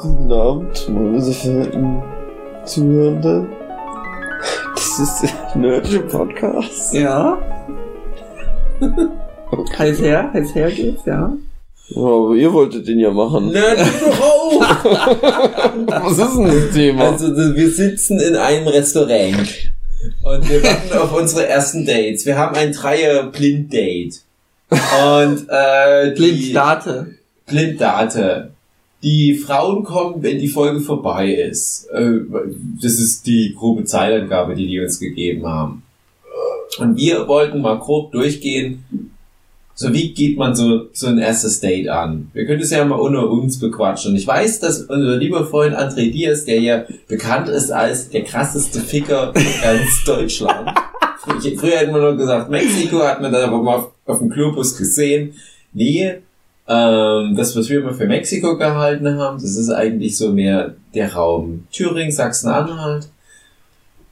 Guten Abend, meine sehr verehrten Zuhörenden. Das ist der Nerdische Podcast. Ja. Heiß her, heiß her geht's, ja. Ja, aber ihr wolltet den ja machen. Nerd doch auch! Was ist denn das Thema? Also wir sitzen in einem Restaurant und wir warten auf unsere ersten Dates. Wir haben ein Dreier Blind-Date. Und äh, die- Blinddate. Blinddate. Die Frauen kommen, wenn die Folge vorbei ist. Äh, Das ist die grobe Zeitangabe, die die uns gegeben haben. Und wir wollten mal grob durchgehen, so wie geht man so, so ein erstes Date an? Wir können es ja mal unter uns bequatschen. Und ich weiß, dass unser lieber Freund André Diaz, der ja bekannt ist als der krasseste Ficker in ganz Deutschland. Frü- Früher hätten wir nur gesagt, Mexiko hat man dann aber mal auf, auf dem Globus gesehen. Nee, ähm, das, was wir immer für Mexiko gehalten haben, das ist eigentlich so mehr der Raum Thüringen, Sachsen-Anhalt,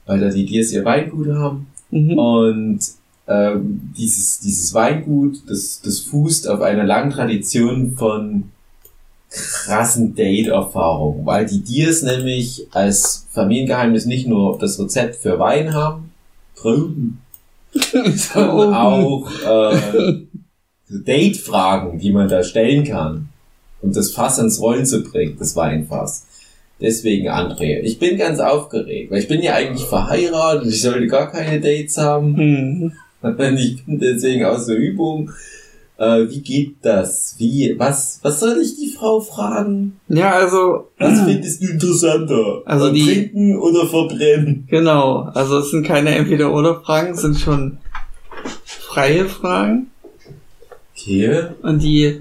weil da die Dias ihr Weingut haben. Mhm. Und ähm, dieses, dieses Weingut, das, das fußt auf einer langen Tradition von krassen Date-Erfahrungen, weil die Diers nämlich als Familiengeheimnis nicht nur das Rezept für Wein haben, Trauben, sondern auch äh, Date-Fragen, die man da stellen kann, um das Fass ans Rollen zu bringen, das Weinfass. Deswegen André. Ich bin ganz aufgeregt, weil ich bin ja eigentlich verheiratet und ich sollte gar keine Dates haben. Mhm. Ich bin deswegen aus der Übung. Äh, wie geht das? Wie, was, was soll ich die Frau fragen? Ja, also, Was findest du interessanter? Also die- Trinken oder verbrennen? genau. Also es sind keine Entweder-Oder-Fragen, es sind schon freie Fragen. Okay. Und die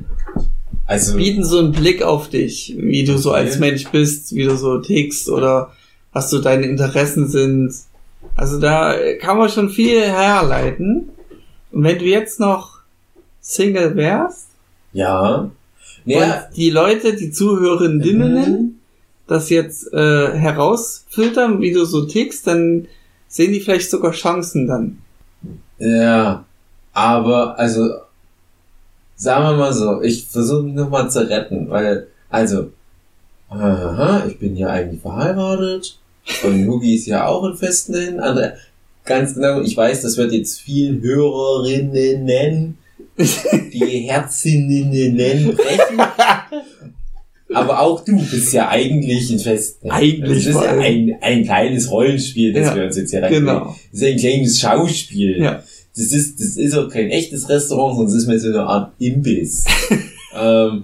Also, bieten so einen Blick auf dich, wie du so als Okay. Mensch bist, wie du so tickst oder was so deine Interessen sind. Also da kann man schon viel herleiten. Und wenn du jetzt noch Single wärst ja. Ja, und die Leute, die Zuhörerinnen, das jetzt äh, herausfiltern, wie du so tickst, dann sehen die vielleicht sogar Chancen dann. ja. Aber, also, sagen wir mal so, ich versuche mich nochmal zu retten, weil, also, aha, ich bin ja eigentlich verheiratet und Hugi ist ja auch in festen Händen. Andere, ganz genau, ich weiß, das wird jetzt vielen Hörerinnen nennen, die Herzinnen brechen. Aber auch du bist ja eigentlich in festen Händen. Eigentlich Das ist ja ein, ein kleines Rollenspiel, das Ja, wir uns jetzt hier reinbringen. Genau. Das ist ein kleines Schauspiel. Ja. Das ist, das ist auch kein echtes Restaurant, sondern es ist mehr so eine Art Imbiss. ähm,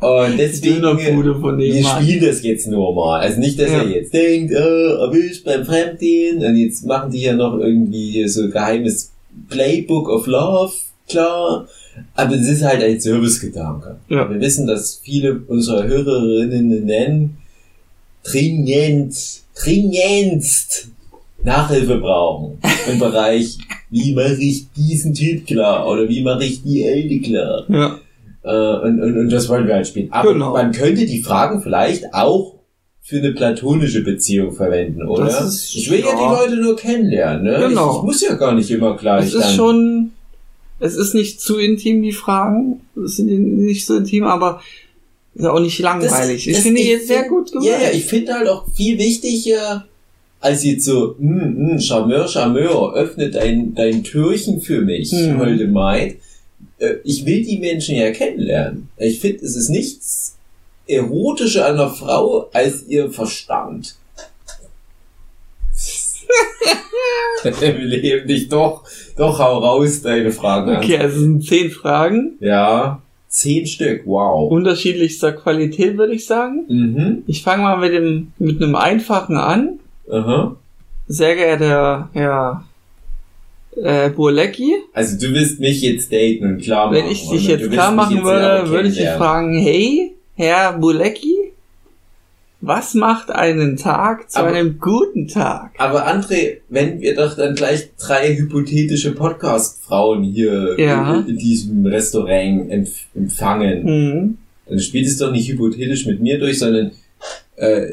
und deswegen, wir spielen das jetzt nur mal. Also nicht, dass Ja. er jetzt denkt, äh, erwischt beim Fremdgehen und jetzt machen die ja noch irgendwie so geheimes Playbook of Love, klar. Aber es ist halt ein Servicegedanke. Ja. Wir wissen, dass viele unserer Hörerinnen nennen, dringend, dringendst Nachhilfe brauchen im Bereich, wie mache ich diesen Typ klar oder wie mache ich die Elde klar. Ja. Äh, und, und, und das wollen wir halt spielen. Aber Genau. man könnte die Fragen vielleicht auch für eine platonische Beziehung verwenden, oder? Das ist- ich will ja. ja. die Leute nur kennenlernen, ne? Genau. Ich, ich muss ja gar nicht immer gleich Es ist schon, es ist nicht zu intim, die Fragen. Es sind nicht so intim, aber ist auch nicht langweilig. ich das- finde die jetzt sehr gut gemacht. Ja, ja, ich finde halt auch viel wichtiger, als jetzt so, hm, hm, Charmeur, Charmeur, öffne dein, dein Türchen für mich, Hm. holde Maid. Äh, Ich will die Menschen ja kennenlernen. Ich finde, es ist nichts erotischer an einer Frau als ihr Verstand. Wir leben dich doch, doch hau raus, deine Fragen an. Okay, also es sind zehn Fragen. Ja, zehn Stück, wow. Unterschiedlichster Qualität, würde ich sagen. Mhm, Ich fange mal mit dem, mit einem einfachen an. Aha. Sehr geehrter Herr äh, Burlecki, Also du willst mich jetzt daten und klar machen. wenn ich dich jetzt klar machen würde, würde ich dich fragen, hey, Herr Burlecki, was macht einen Tag zu Aber- einem guten Tag? Aber André, wenn wir doch dann gleich drei hypothetische Podcast-Frauen hier Ja. in diesem Restaurant empf empfangen, Hm. dann spielt es doch nicht hypothetisch mit mir durch, sondern äh,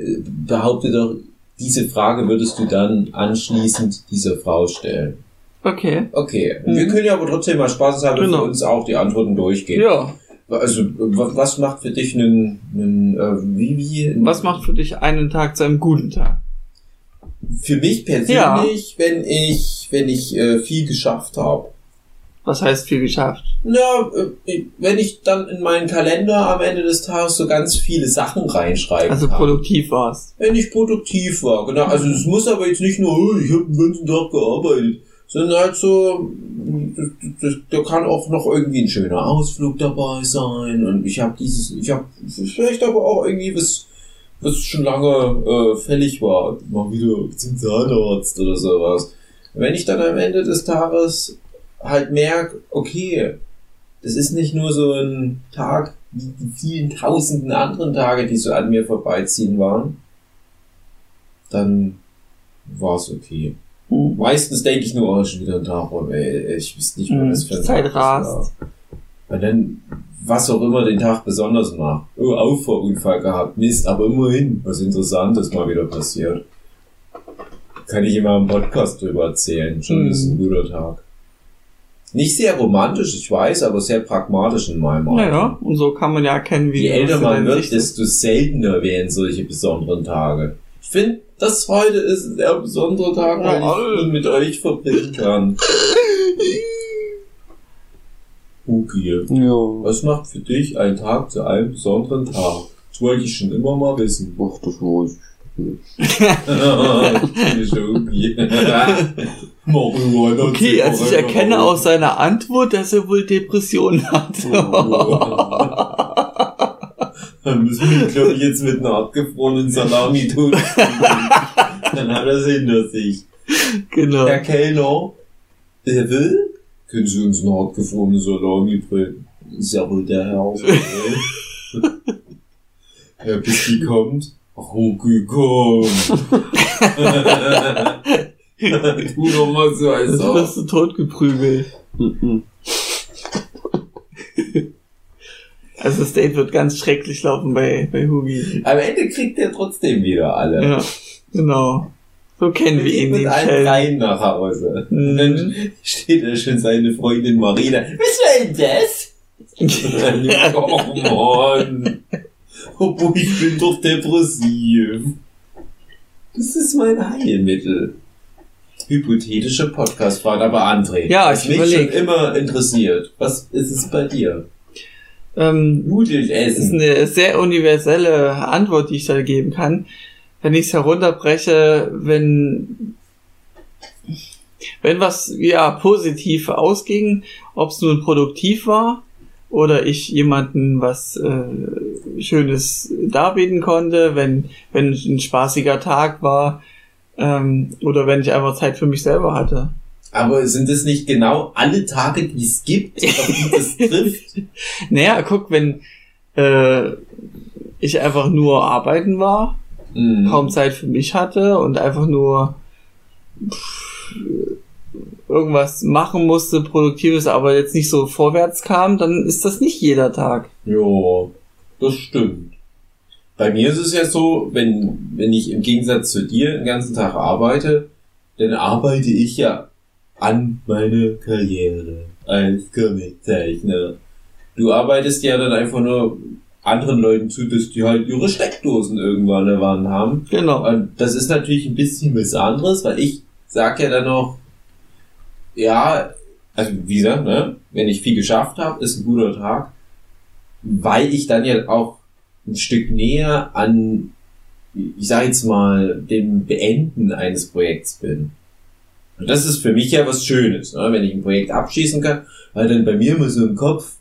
behaupte doch, diese Frage würdest du dann anschließend dieser Frau stellen. Okay. Okay, Mhm. wir können ja aber trotzdem mal Spaß haben, Genau. für uns auch die Antworten durchgehen. Ja. Also, wa- was macht für dich einen, einen äh, wie, wie? Was macht für dich einen Tag zu einem guten Tag? Für mich persönlich, wenn ich, wenn ich äh, viel geschafft habe. Was heißt viel geschafft? Ja, äh, wenn ich dann in meinen Kalender am Ende des Tages so ganz viele Sachen reinschreiben Also kann. produktiv warst. Wenn ich produktiv war, genau. Also es muss aber jetzt nicht nur, oh, ich habe den ganzen Tag gearbeitet, sondern halt so, da kann auch noch irgendwie ein schöner Ausflug dabei sein und ich habe dieses, ich habe vielleicht aber auch irgendwie was, was schon lange äh, fällig war, mal wieder zum Zahnarzt oder sowas. Wenn ich dann am Ende des Tages halt merke, okay, das ist nicht nur so ein Tag wie die vielen tausenden anderen Tage, die so an mir vorbeiziehen waren, dann war es okay. Hm. Meistens denke ich nur, oh, schon wieder ein Tag rum, ey, ich wüsste nicht, Hm, was das für ein Zeit Tag rast. Und dann, was auch immer den Tag besonders macht. Oh, Auffahrunfall gehabt, Mist, aber immerhin, was Interessantes mal wieder passiert. Kann ich immer im Podcast drüber erzählen, schon Hm. ist ein guter Tag. Nicht sehr romantisch, ich weiß, aber sehr pragmatisch in meinem Alter. Naja, und so kann man ja erkennen, wie Je älter man wird, desto seltener werden solche besonderen Tage. Ich finde, das heute ist ein sehr besonderer Tag, weil ich ihn mit euch verbringen kann. Okay. Ja. Was macht für dich ein Tag zu einem besonderen Tag? Das wollte ich schon immer mal wissen. Ach, das weiß ich. Okay. Also ich erkenne aus seiner Antwort, dass er wohl Depressionen hat. Dann müssen wir, glaube ich, jetzt mit einer abgefrorenen Salami tun. Dann hat er es hinter sich. genau. Herr Kellner, der will? Können Sie uns eine hartgefrorene Salami bringen? Ist ja wohl der Herr. okay? ja, bis die kommt. Komm. tu doch mal so als Also ob. wirst du totgeprügelt. Also das Date wird ganz schrecklich laufen bei, bei Hugi. Am Ende kriegt er trotzdem wieder alle. Ja, genau. So kennen wir ihn, mit allen dreien nach Hause. Mhm. Dann steht da schon seine Freundin Marina. Was soll denn das? oh Mann. Obwohl ich bin doch depressiv. Das ist mein Heilmittel. Hypothetische Podcast-Frage, aber André. Ja, ich mich überleg. schon immer interessiert. Was ist es bei dir? Ähm, Das ist eine sehr universelle Antwort, die ich da geben kann. Wenn ich es herunterbreche, wenn, wenn was ja positiv ausging, ob es nun produktiv war oder ich jemanden was äh, Schönes darbieten konnte, wenn, wenn es ein spaßiger Tag war ähm, oder wenn ich einfach Zeit für mich selber hatte. Aber sind es nicht genau alle Tage, die es gibt, auf die das trifft? Naja, guck, wenn äh, ich einfach nur arbeiten war, Hm. kaum Zeit für mich hatte und einfach nur pff, irgendwas machen musste, produktives, aber jetzt nicht so vorwärts kam, dann ist das nicht jeder Tag. Ja, das stimmt. Bei mir ist es ja so, wenn, wenn ich im Gegensatz zu dir den ganzen Tag arbeite, dann arbeite ich ja an meine Karriere als Comiczeichner. Du arbeitest ja dann einfach nur anderen Leuten zu, dass die halt ihre Steckdosen irgendwann der Wand haben. Genau. Und das ist natürlich ein bisschen was anderes, weil ich sag ja dann noch, ja, also wie gesagt, ne, wenn ich viel geschafft habe, ist ein guter Tag, weil ich dann ja auch ein Stück näher an, ich sag jetzt mal, dem Beenden eines Projekts bin. Und das ist für mich ja was Schönes, ne, wenn ich ein Projekt abschließen kann, weil dann bei mir immer so im Kopf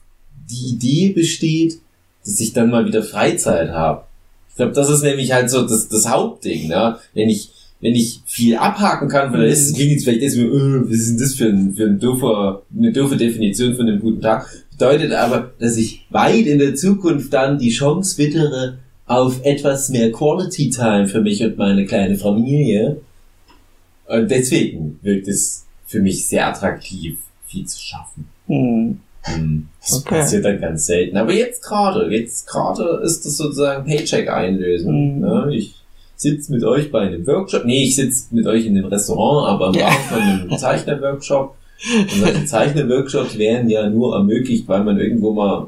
die Idee besteht, dass ich dann mal wieder Freizeit habe. Ich glaube, das ist nämlich halt so das, das Hauptding, ne? Wenn ich, wenn ich viel abhaken kann von der Liste, klingt jetzt vielleicht erstmal, äh, was ist denn das für ein, für ein doofer, eine doofe Definition von einem guten Tag? Bedeutet aber, dass ich weit in der Zukunft dann die Chance wittere auf etwas mehr Quality Time für mich und meine kleine Familie. Und deswegen wirkt es für mich sehr attraktiv, viel zu schaffen. Hm. Hm, Das Okay. passiert dann ganz selten. Aber jetzt gerade, jetzt gerade ist das sozusagen Paycheck einlösen. Mhm. Ne? Ich sitze mit euch bei einem Workshop. Nee, ich sitze mit euch in einem Restaurant, aber im Ja. Rahmen von einem Zeichner-Workshop. Und solche Zeichner-Workshops werden ja nur ermöglicht, weil man irgendwo mal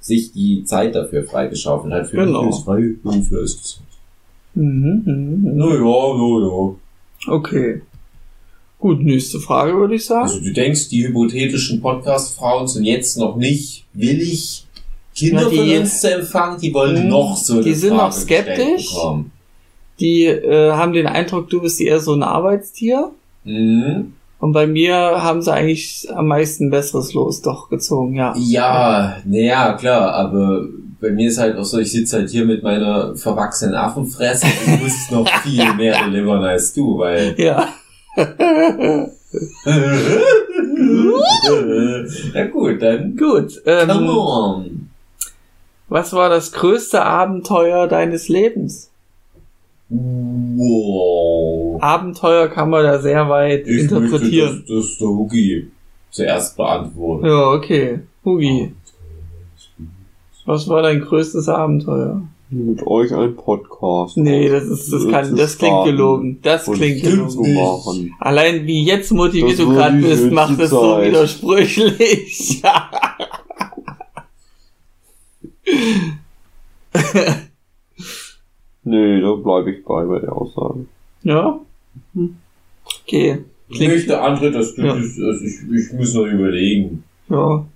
sich die Zeit dafür freigeschaufelt hat. Für Genau. mich als Freiberufler ist das. Mhm, mhm, mhm. Naja, naja. Okay. Gut, nächste Frage würde ich sagen. Also du denkst, die hypothetischen Podcast-Frauen sind jetzt noch nicht willig, Kinder Na, die- von uns zu empfangen, die wollen Mhm. noch so eine Die sind Frage noch skeptisch. bekommen. Die äh, haben den Eindruck, du bist eher so ein Arbeitstier. Mhm. Und bei mir haben sie eigentlich am meisten Besseres los doch gezogen, ja. Ja, naja, klar, aber bei mir ist halt auch so, ich sitze halt hier mit meiner verwachsenen Affenfresse und muss noch viel mehr delivern als du, weil Ja. Na gut, dann Gut. come Ähm, on. was war das größte Abenteuer deines Lebens? Wow. Abenteuer kann man da sehr weit Ich möchte, interpretieren. dass, dass der Hugi zuerst beantwortet. Ja, okay. Hugi, was war dein größtes Abenteuer? Mit euch ein Podcast. Nee, das ist, das kann, das klingt gelogen. Das klingt gelogen. Allein wie jetzt motiviert du gerade bist, macht es so widersprüchlich. Nee, da bleibe ich bei bei der Aussage. ja? Okay. Ich Klingt, möchte andere, dass du Ja. das, also ich, ich muss noch überlegen. ja.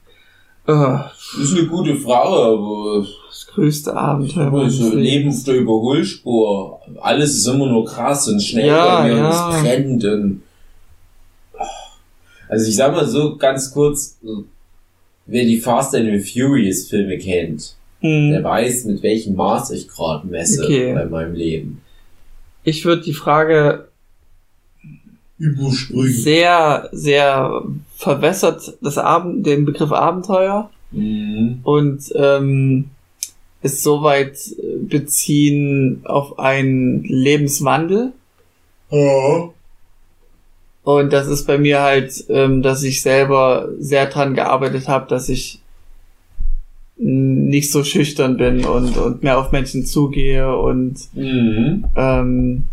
Äh, Ist eine gute Frage, aber das größte Abenteuer so auf der Überholspur. Alles ist immer nur krass und schnell Ja, bei mir und ja. es brennt und also ich sag mal so ganz kurz, wer die Fast and the Furious Filme kennt, der Hm. weiß, mit welchem Maß ich gerade messe Okay. bei meinem Leben. Ich würde die Frage Überspringen. sehr, sehr verwässert, das Abend, den Begriff Abenteuer Mhm. und ähm, ist soweit äh, beziehen auf einen Lebenswandel. Ja. Und das ist bei mir halt, ähm, dass ich selber sehr dran gearbeitet habe, dass ich nicht so schüchtern bin und, und mehr auf Menschen zugehe und Mhm. ähm,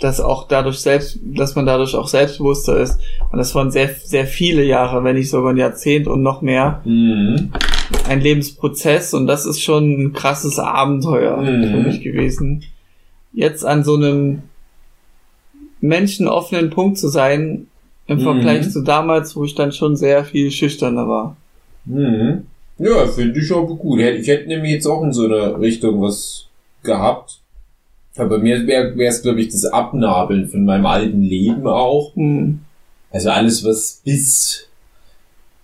dass auch dadurch selbst, dass man dadurch auch selbstbewusster ist. Und das waren sehr, sehr viele Jahre, wenn nicht sogar ein Jahrzehnt und noch mehr. Mhm. Ein Lebensprozess und das ist schon ein krasses Abenteuer Mhm. für mich gewesen. Jetzt an so einem menschenoffenen Punkt zu sein, im Mhm. Vergleich zu damals, wo ich dann schon sehr viel schüchterner war. Mhm. Ja, finde ich aber gut. Ich hätte nämlich jetzt auch in so eine Richtung was gehabt. Aber bei mir wäre es, glaube ich, das Abnabeln von meinem alten Leben auch. Hm. Also alles, was bis,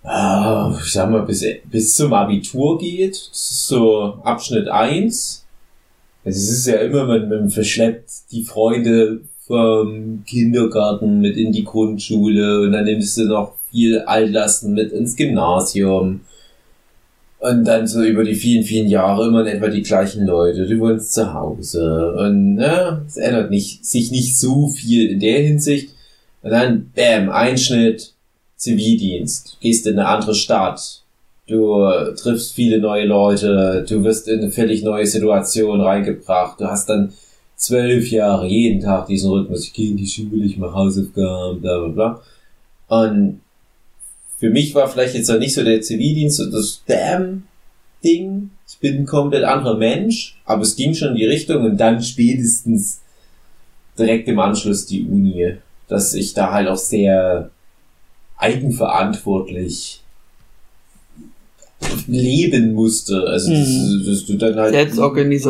ah, ich sag mal, bis, bis zum Abitur geht. Das ist so Abschnitt eins. Also es ist ja immer, man, man verschleppt die Freunde vom Kindergarten mit in die Grundschule und dann nimmst du noch viel Altlasten mit ins Gymnasium. Und dann so über die vielen, vielen Jahre immer in etwa die gleichen Leute. Du wohnst zu Hause. Und ne, es ändert nicht, sich nicht so viel in der Hinsicht. Und dann, bam, Einschnitt, Zivildienst. Gehst in eine andere Stadt. Du triffst viele neue Leute. Du wirst in eine völlig neue Situation reingebracht. Du hast dann zwölf Jahre jeden Tag diesen Rhythmus. Ich gehe in die Schule, ich mache Hausaufgaben, bla bla bla. Und für mich war vielleicht jetzt nicht so der Zivildienst so das Damn-Ding. Ich bin ein komplett anderer Mensch, aber es ging schon in die Richtung und dann spätestens direkt im Anschluss die Uni, dass ich da halt auch sehr eigenverantwortlich leben musste. Also, dass, Mhm. dass du dann halt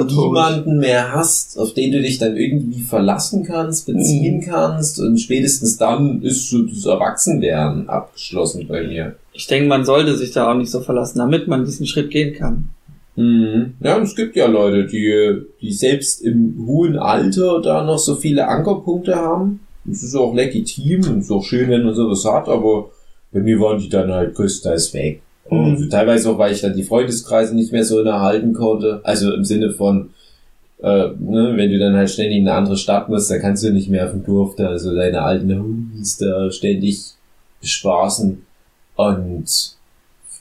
niemanden mehr hast, auf den du dich dann irgendwie verlassen kannst, beziehen Mhm. kannst und spätestens dann ist so das Erwachsenwerden abgeschlossen bei mir. Ich denke, man sollte sich da auch nicht so verlassen, damit man diesen Schritt gehen kann. Mhm. Ja, und es gibt ja Leute, die, die selbst im hohen Alter da noch so viele Ankerpunkte haben. Das ist auch legitim und ist auch schön, wenn man sowas hat, aber bei mir waren die dann halt größtenteils weg. Mhm. Und teilweise auch, weil ich dann die Freundeskreise nicht mehr so erhalten konnte. Also im Sinne von, äh, ne, wenn du dann halt ständig in eine andere Stadt musst, dann kannst du nicht mehr auf dem Dorf da so deine alten Homies da ständig bespaßen. Und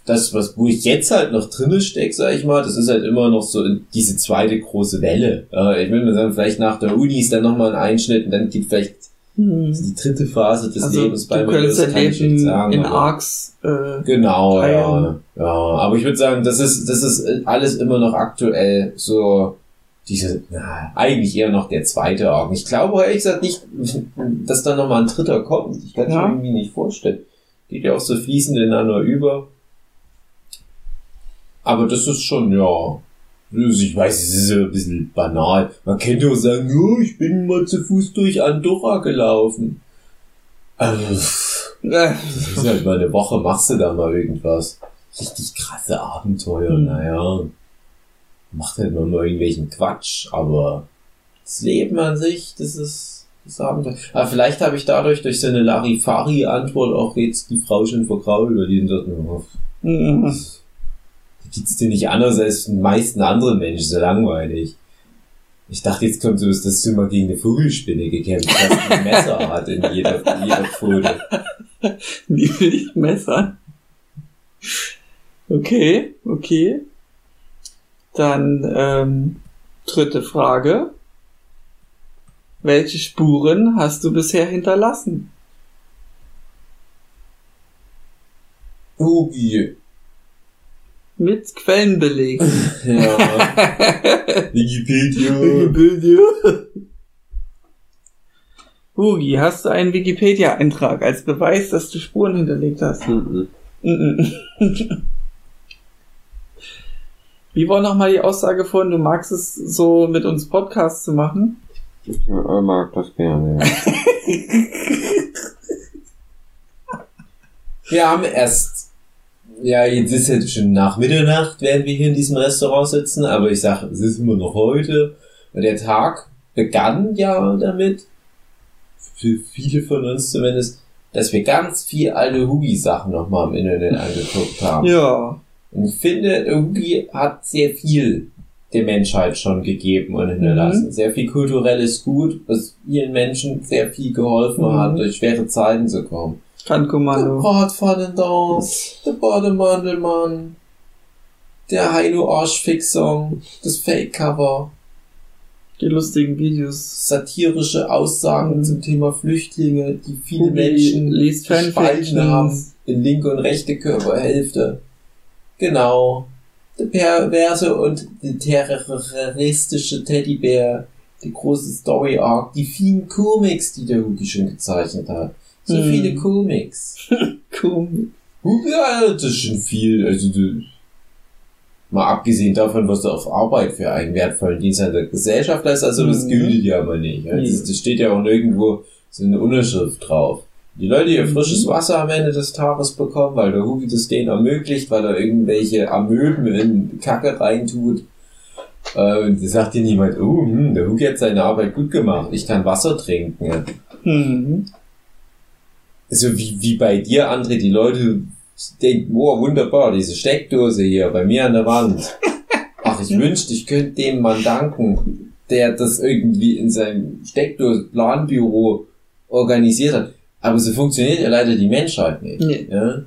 das, was, wo ich jetzt halt noch drinne steck, sag ich mal, das ist halt immer noch so diese zweite große Welle. Äh, ich will mal sagen, vielleicht nach der Uni ist dann nochmal ein Einschnitt und dann geht vielleicht die dritte Phase des Also Lebens du könntest das kann ich nicht sagen, in Arcs äh, Genau, ja. ja. aber ich würde sagen, das ist, das ist alles immer noch aktuell so diese, na, eigentlich eher noch der zweite Arc. Ich glaube ehrlich gesagt nicht, dass da nochmal ein dritter kommt. Ich kann es Ja. mir irgendwie nicht vorstellen. Geht ja auch so fließend ineinander über. Aber das ist schon, ja. Ich weiß, es ist ja ein bisschen banal. Man könnte auch sagen, ja, ich bin mal zu Fuß durch Andorra gelaufen. Also, das ist halt mal eine Woche, machst du da mal irgendwas. Richtig krasse Abenteuer, Hm. naja. Macht halt mal nur irgendwelchen Quatsch, aber das Leben an sich, das ist das Abenteuer. Aber vielleicht habe ich dadurch durch so eine Larifari-Antwort auch jetzt die Frau schon vergrault, weil die oh, mhm. das geht's dir nicht anders als den meisten anderen Menschen, so langweilig. Ich dachte, jetzt kommt so, dass du mal gegen eine Vogelspinne gekämpft hast, die ein Messer hat in jeder, in jeder Pfote. Die will ich messern. Okay, okay. Dann ähm, dritte Frage. Welche Spuren hast du bisher hinterlassen? Hugi. Mit Quellenbeleg. Ja. Wikipedia. Wikipedia. Hugi, hast du einen Wikipedia-Eintrag als Beweis, dass du Spuren hinterlegt hast? Mhm. Mhm. Wie war nochmal die Aussage von, du magst es so mit uns Podcast zu machen? Ich mag das gerne. Ja. Wir haben erst, ja, jetzt ist jetzt schon nach Mitternacht, während wir hier in diesem Restaurant sitzen, aber ich sag, es ist immer noch heute. Und der Tag begann ja damit, für viele von uns zumindest, dass wir ganz viel alte Hugi-Sachen nochmal im Internet angeguckt haben. Ja. Und ich finde, der Hugi hat sehr viel der Menschheit schon gegeben und hinterlassen. Sehr viel kulturelles Gut, was vielen Menschen sehr viel geholfen Mhm. hat, durch schwere Zeiten zu kommen. Der Kannkommando. Bratpfannendance, der Bademandelmann, der Heino Arschfix-Song, das Fake-Cover, Die lustigen Videos. satirische Aussagen Mhm. zum Thema Flüchtlinge, die viele Hugi Menschen liest gespalten haben in linke und rechte Körperhälfte. Genau. Der perverse und der terroristische Teddybär, die große Story Arc, die vielen Comics, die der Hugi schon gezeichnet hat. So Mhm. viele Comics. Hugi, ja, das ist schon viel. Also, du, mal abgesehen davon, was du auf Arbeit für einen wertvollen Dienst an der Gesellschaft leistest, also das Mhm. gilt ja mal nicht. Also, das, steht ja auch nirgendwo so eine Unterschrift drauf. Die Leute, die ihr Mhm. frisches Wasser am Ende des Tages bekommen, weil der Hugi das denen ermöglicht, weil er irgendwelche Amöben in Kacke reintut. Äh, und da sagt dir niemand, oh, hm, der Hugi hat seine Arbeit gut gemacht, ich kann Wasser trinken. Mhm. Also wie, wie bei dir, André, die Leute denken, oh, wunderbar, diese Steckdose hier bei mir an der Wand. Ach, ich wünschte, ich könnte dem Mann danken, der das irgendwie in seinem Steckdosen-Planbüro organisiert hat. Aber so funktioniert ja leider die Menschheit nicht. Nee. Ja?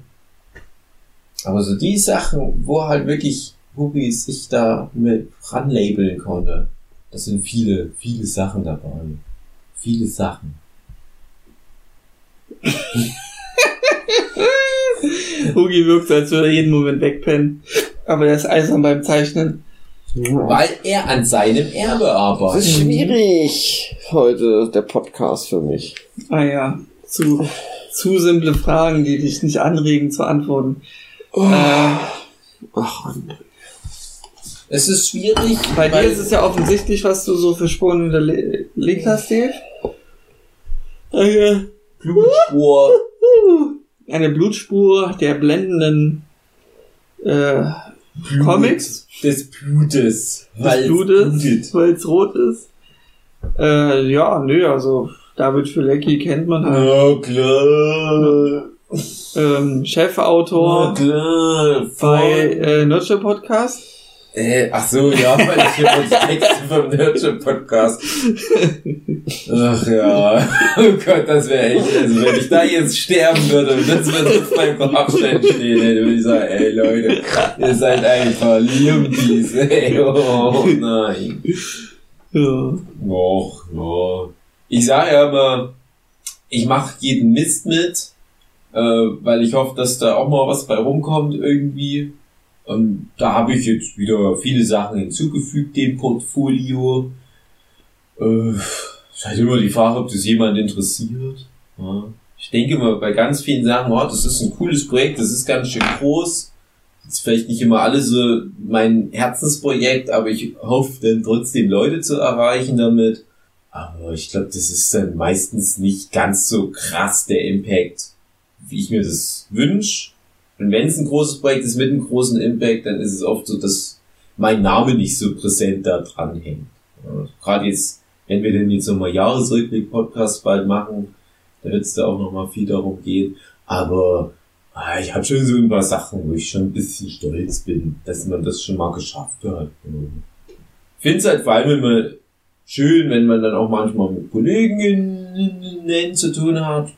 Aber so die Sachen, wo halt wirklich Hubi sich da mit ranlabeln konnte, das sind viele, viele Sachen dabei. Viele Sachen. Hugi wirkt, so, als würde er jeden Moment wegpennen. Aber der ist eisern beim Zeichnen. Weil er an seinem Erbe Das ist arbeitet. schwierig heute, der Podcast für mich. Ah ja. Zu, zu simple Fragen, die dich nicht anregen zu antworten. Oh. Äh, Ach, André. Es ist schwierig. bei dir ist es ja offensichtlich, was du so für Spuren hinterlegt hast, Dave. Eine, Blutspur. eine Blutspur der blendenden äh, Blut. Comics Des Blutes. des Weil es Blutes, blutet. weil es rot ist. Äh, ja, nö, also David Filecki kennt man halt. Ja, klar. Ähm, Ja, Chefautor klar. bei äh, Nurture Podcast. Äh, ach so, ja, weil ich hier die Texte vom Nurture Podcast. Ach ja. Oh Gott, das wäre echt, also wenn ich da jetzt sterben würde und das würde auf meinem Grabstein stehen, ey, dann würde ich sagen, ey Leute, ihr seid einfach Lumpies, ey, oh nein. Ja. Och, ja. Ich sage ja immer, ich mache jeden Mist mit, äh, weil ich hoffe, dass da auch mal was bei rumkommt irgendwie. Und da habe ich jetzt wieder viele Sachen hinzugefügt, dem Portfolio. Äh, ist halt immer die Frage, ob das jemand interessiert. Ja. Ich denke mal, bei ganz vielen Sachen, oh, das ist ein cooles Projekt, das ist ganz schön groß. Das ist vielleicht nicht immer alles so mein Herzensprojekt, aber ich hoffe dann trotzdem Leute zu erreichen damit. Aber ich glaube, das ist dann meistens nicht ganz so krass der Impact, wie ich mir das wünsche. Und wenn es ein großes Projekt ist mit einem großen Impact, dann ist es oft so, dass mein Name nicht so präsent da dran hängt. Ja, Gerade jetzt, wenn wir denn jetzt nochmal Jahresrückblick-Podcast bald machen, da wird es da auch nochmal viel darum gehen. Aber ah, ich habe schon so ein paar Sachen, wo ich schon ein bisschen stolz bin, dass man das schon mal geschafft hat. Ich finde es halt vor allem immer schön, wenn man dann auch manchmal mit Kolleginnen zu tun hat.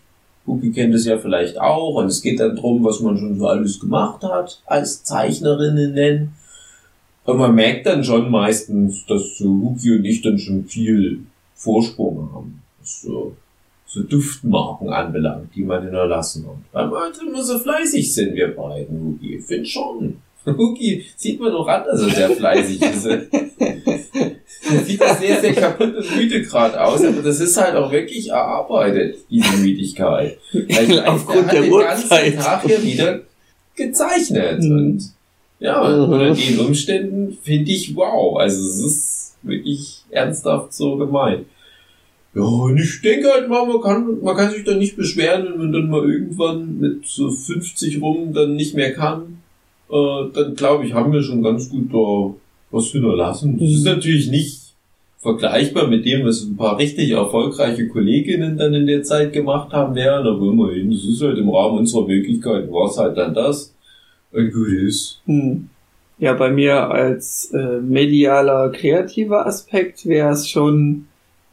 Cookie kennt es ja vielleicht auch und es geht dann drum, was man schon so alles gemacht hat als Zeichnerinnen. Und man merkt dann schon meistens, dass so Huki und ich dann schon viel Vorsprung haben. Was so, so Duftmarken anbelangt, die man hinterlassen hat. Weil wir halt immer so fleißig sind, wir beiden. Ich finde schon. Huki sieht man doch an, dass er sehr fleißig ist. sieht das sehr, sehr kaputt und müde gerade aus, aber das ist halt auch wirklich erarbeitet, diese Müdigkeit. Weil Aufgrund der, hat den ganzen. Tag ja wieder gezeichnet. Mhm. Und ja, Mhm. unter den Umständen finde ich wow. Also es ist wirklich ernsthaft so gemeint. Ja, und ich denke halt mal, man kann, man kann sich da nicht beschweren, wenn man dann mal irgendwann mit so 50 rum dann nicht mehr kann. Äh, dann glaube ich, haben wir schon ganz gut da was hinterlassen. Das ist Mhm. natürlich nicht vergleichbar mit dem, was ein paar richtig erfolgreiche Kolleginnen dann in der Zeit gemacht haben werden, aber immerhin, das ist halt im Rahmen unserer Möglichkeiten, war es halt dann das. Und gut ist. Hm. Ja, bei mir als äh, medialer, kreativer Aspekt wäre es schon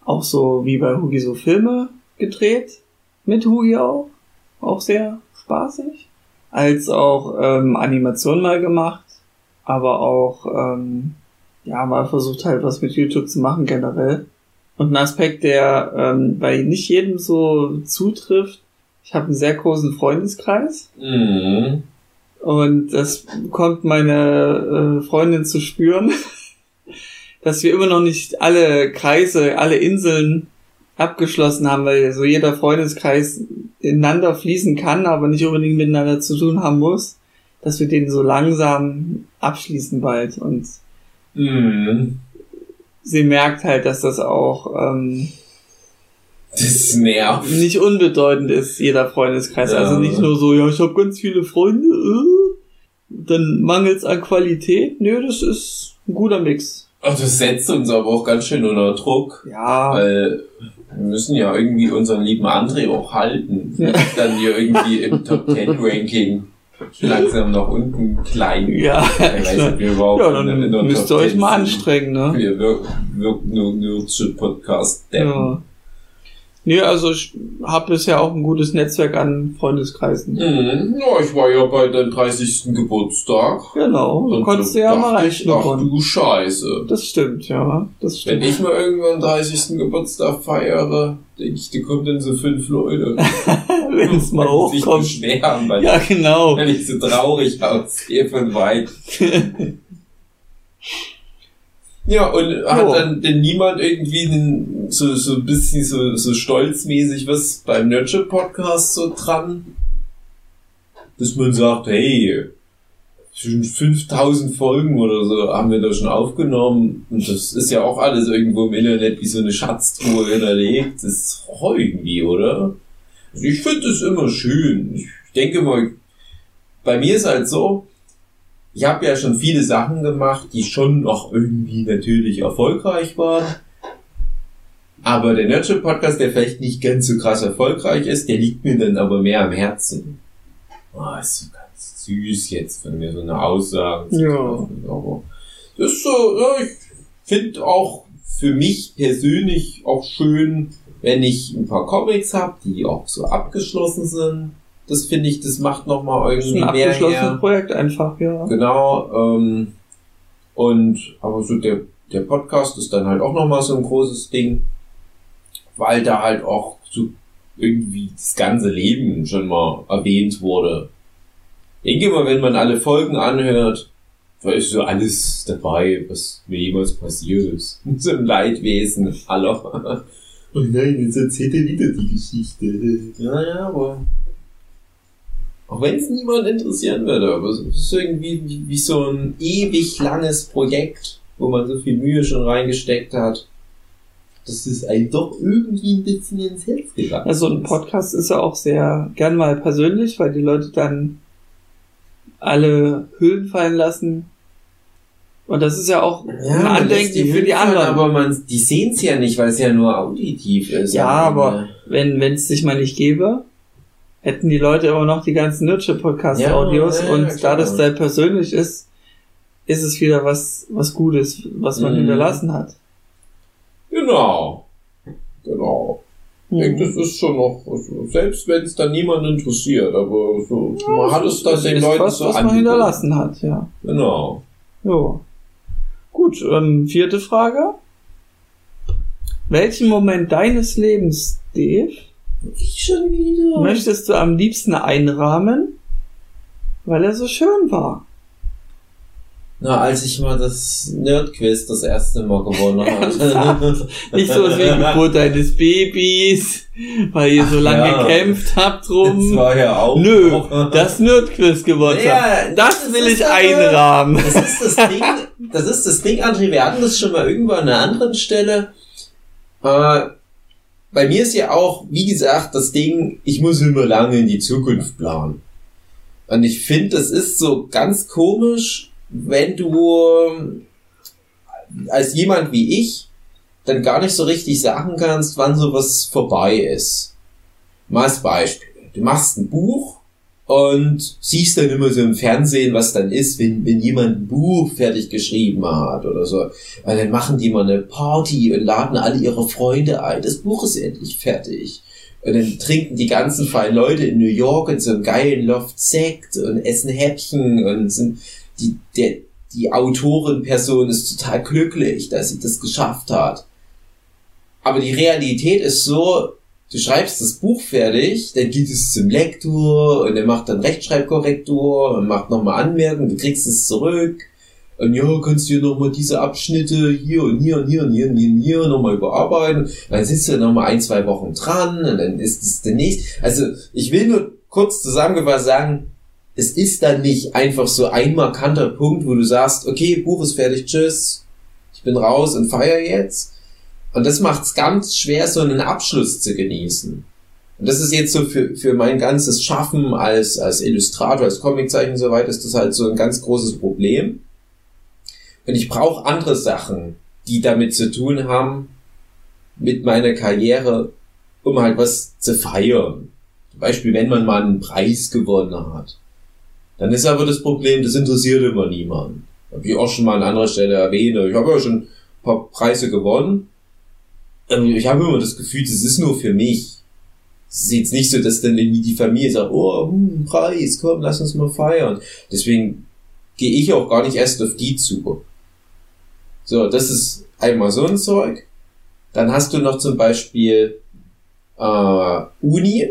auch so wie bei Hugi so Filme gedreht. Mit Hugi auch. Auch sehr spaßig. Als auch ähm, Animation mal gemacht. Aber auch, ähm, ja, mal versucht halt was mit YouTube zu machen generell. Und ein Aspekt, der ähm, bei nicht jedem so zutrifft. Ich habe einen sehr großen Freundeskreis. Mhm. Und das bekommt meine äh, Freundin zu spüren, dass wir immer noch nicht alle Kreise, alle Inseln abgeschlossen haben, weil so jeder Freundeskreis ineinander fließen kann, aber nicht unbedingt miteinander zu tun haben muss, dass wir den so langsam abschließen bald. Und Mhm. sie merkt halt, dass das auch ähm, Das nervt. nicht unbedeutend ist, jeder Freundeskreis. Ja. Also nicht nur so, ja, ich habe ganz viele Freunde, äh, dann mangelt's an Qualität. Nö, das ist ein guter Mix. Ach, das setzt uns aber auch ganz schön unter Druck, Ja, weil wir müssen ja irgendwie unseren lieben André auch halten. Ja. Dann hier irgendwie im Top 10 Ranking langsam nach unten klein. ja, Ich weiß nicht, wir überhaupt ja, in der- in der dann müsst ihr euch 10 mal anstrengen, ne? Wir wirken wirken nur Nerdship Podcast. Ja. Nee, also ich habe bisher auch ein gutes Netzwerk an Freundeskreisen. Mhm. Ja, ich war ja bei deinem 30. Geburtstag. Genau, du konntest so ja mal ich, Ach du Scheiße. Das stimmt, ja, das Wenn stimmt. ich mal irgendwann 30. Geburtstag feiere, denke ich, da kommen dann so fünf Leute. Wenn es mal sich hochkommt. beschweren, weil, Ja, genau. weil ich so traurig aussehe von weit. Ja, und hat Jo. dann denn niemand irgendwie einen, so, so ein bisschen so, so stolzmäßig was beim Nurture Podcast so dran? Dass man sagt, hey, schon 5000 Folgen oder so haben wir da schon aufgenommen und das ist ja auch alles irgendwo im Internet wie so eine Schatztruhe hinterlegt. Das ist auch irgendwie, oder? Also ich finde es immer schön. Ich denke mal, bei mir ist halt so, ich habe ja schon viele Sachen gemacht, die schon noch irgendwie natürlich erfolgreich waren. Aber der Nurture Podcast, der vielleicht nicht ganz so krass erfolgreich ist, der liegt mir dann aber mehr am Herzen. Oh, ist so ganz süß jetzt von mir so eine Aussage. Ja. das ist so, ja, ich finde auch für mich persönlich auch schön, wenn ich ein paar Comics habe, die auch so abgeschlossen sind. Das finde ich, das macht nochmal irgendwie ein mehr abgeschlossenes her. Projekt einfach, ja. Genau. Ähm, und aber so der, der Podcast ist dann halt auch nochmal so ein großes Ding, weil da halt auch so irgendwie das ganze Leben schon mal erwähnt wurde. Ich denke mal, wenn man alle Folgen anhört, Da ist so alles dabei, was mir jemals passiert ist. So ein Leidwesen, aller. Oh nein, jetzt erzählt er wieder die Geschichte. Ja, ja, aber. Auch wenn es niemand interessieren würde, aber es ist irgendwie wie, wie so ein ewig langes Projekt, wo man so viel Mühe schon reingesteckt hat. Das ist einem doch irgendwie ein bisschen ins Herz gegangen. Also ein Podcast ist ja auch sehr gern mal persönlich, weil die Leute dann alle Hüllen fallen lassen. Und das ist ja auch ein man lässt Andenken für die Hüllen fallen, anderen. Aber man, die sehen es ja nicht, weil es ja nur auditiv ist. Ja, am aber wenn es sich mal nicht gäbe, hätten die Leute immer noch die ganzen Nurture-Podcast-Audios Ja, ja, und ja, da das sehr persönlich ist, ist es wieder was was Gutes, was man Mhm. hinterlassen hat. Genau. Genau. Ich denke, das ist schon noch, also, selbst wenn es dann niemand interessiert, aber so, man hat es dann den ist Leuten was, so was man hinterlassen hat, ja. Genau. Jo. Gut, ähm, vierte Frage. Welchen Moment deines Lebens, Dave, Ich schon wieder. möchtest du am liebsten einrahmen, weil er so schön war? Na, als ich mal das Nerdquiz das erste Mal gewonnen habe. Nicht so wie Geburt deines Babys, weil ihr so Ach lange ja. gekämpft habt Das rum. war ja auch. Nö, das Nerdquiz gewonnen Ja, habt. Das das will ich aber- einrahmen. Das ist das Ding, das ist das Ding, André, wir hatten das schon mal irgendwo an einer anderen Stelle. Äh, bei mir ist ja auch, wie gesagt, das Ding, ich muss immer lange in die Zukunft planen. Und ich finde, das ist so ganz komisch, wenn du ähm, als jemand wie ich dann gar nicht so richtig sagen kannst, wann sowas vorbei ist. Mal als Beispiel. Du machst ein Buch und siehst dann immer so im Fernsehen, was dann ist, wenn, wenn jemand ein Buch fertig geschrieben hat oder so. Und dann machen die mal eine Party und laden alle ihre Freunde ein. Das Buch ist endlich fertig. Und dann trinken die ganzen feinen Leute in New York in so einem geilen Loft Sekt und essen Häppchen und sind die, der, die Autorenperson ist total glücklich, dass sie das geschafft hat. Aber die Realität ist so, du schreibst das Buch fertig, dann geht es zum Lektor und der macht dann Rechtschreibkorrektur und macht nochmal Anmerkungen, du kriegst es zurück. Und ja, kannst du nochmal diese Abschnitte hier und hier und hier und hier und hier, hier nochmal überarbeiten. Dann sitzt du nochmal ein, zwei Wochen dran und dann ist es demnächst. Also ich will nur kurz zusammengefasst sagen, es ist dann nicht einfach so ein markanter Punkt, wo du sagst, okay, Buch ist fertig, tschüss, ich bin raus und feier jetzt. Und das macht es ganz schwer, so einen Abschluss zu genießen. Und das ist jetzt so für, für mein ganzes Schaffen als, als Illustrator, als Comiczeichen und so weiter, ist das halt so ein ganz großes Problem. Und ich brauche andere Sachen, die damit zu tun haben, mit meiner Karriere, um halt was zu feiern. Zum Beispiel, wenn man mal einen Preis gewonnen hat. Dann ist aber das Problem, das interessiert immer niemanden. Ich auch schon mal an anderer Stelle erwähnt. Ich habe ja schon ein paar Preise gewonnen. Ähm, Ich habe immer das Gefühl, das ist nur für mich. Es ist jetzt nicht so, dass dann irgendwie die Familie sagt, oh, hm, Preis, komm, lass uns mal feiern. Deswegen gehe ich auch gar nicht erst auf die zu. So, das ist einmal so ein Zeug. Dann hast du noch zum Beispiel äh, Uni.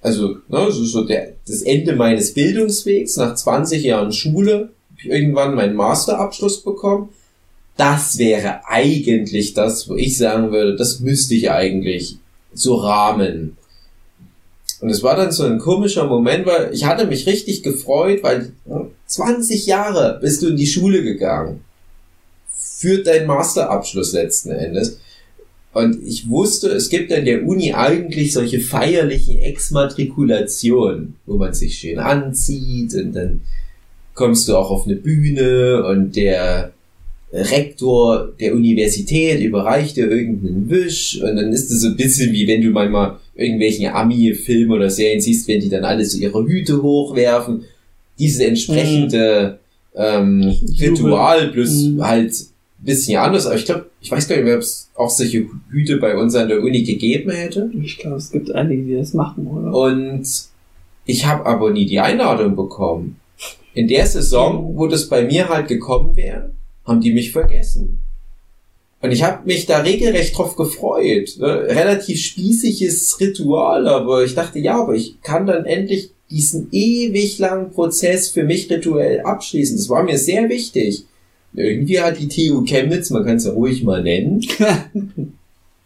Also, ne, ist so der, das Ende meines Bildungswegs. Nach 20 Jahren Schule habe ich irgendwann meinen Masterabschluss bekommen. Das wäre eigentlich das, wo ich sagen würde, das müsste ich eigentlich so rahmen. Und es war dann so ein komischer Moment, weil ich hatte mich richtig gefreut, weil ja, 20 Jahre bist du in die Schule gegangen. Für deinen Masterabschluss letzten Endes. Und ich wusste, es gibt an der Uni eigentlich solche feierlichen Exmatrikulationen, wo man sich schön anzieht und dann kommst du auch auf eine Bühne und der Rektor der Universität überreicht dir irgendeinen Wisch und dann ist es so ein bisschen wie wenn du manchmal irgendwelchen Ami-Filmen oder Serien siehst, wenn die dann alle so ihre Hüte hochwerfen. Diese entsprechende ähm, Ritual plus Mhm. halt ein bisschen anders. Aber ich glaube, ich weiß gar nicht ob es auch solche Hüte bei uns an der Uni gegeben hätte. Ich glaube, es gibt einige, die das machen, oder? Und ich habe aber nie die Einladung bekommen. In der Saison, wo das bei mir halt gekommen wäre, haben die mich vergessen. Und ich habe mich da regelrecht drauf gefreut. Ne? Relativ spießiges Ritual, aber ich dachte, ja, aber ich kann dann endlich diesen ewig langen Prozess für mich rituell abschließen. Das war mir sehr wichtig. Irgendwie hat die TU Chemnitz, man kann es ja ruhig mal nennen,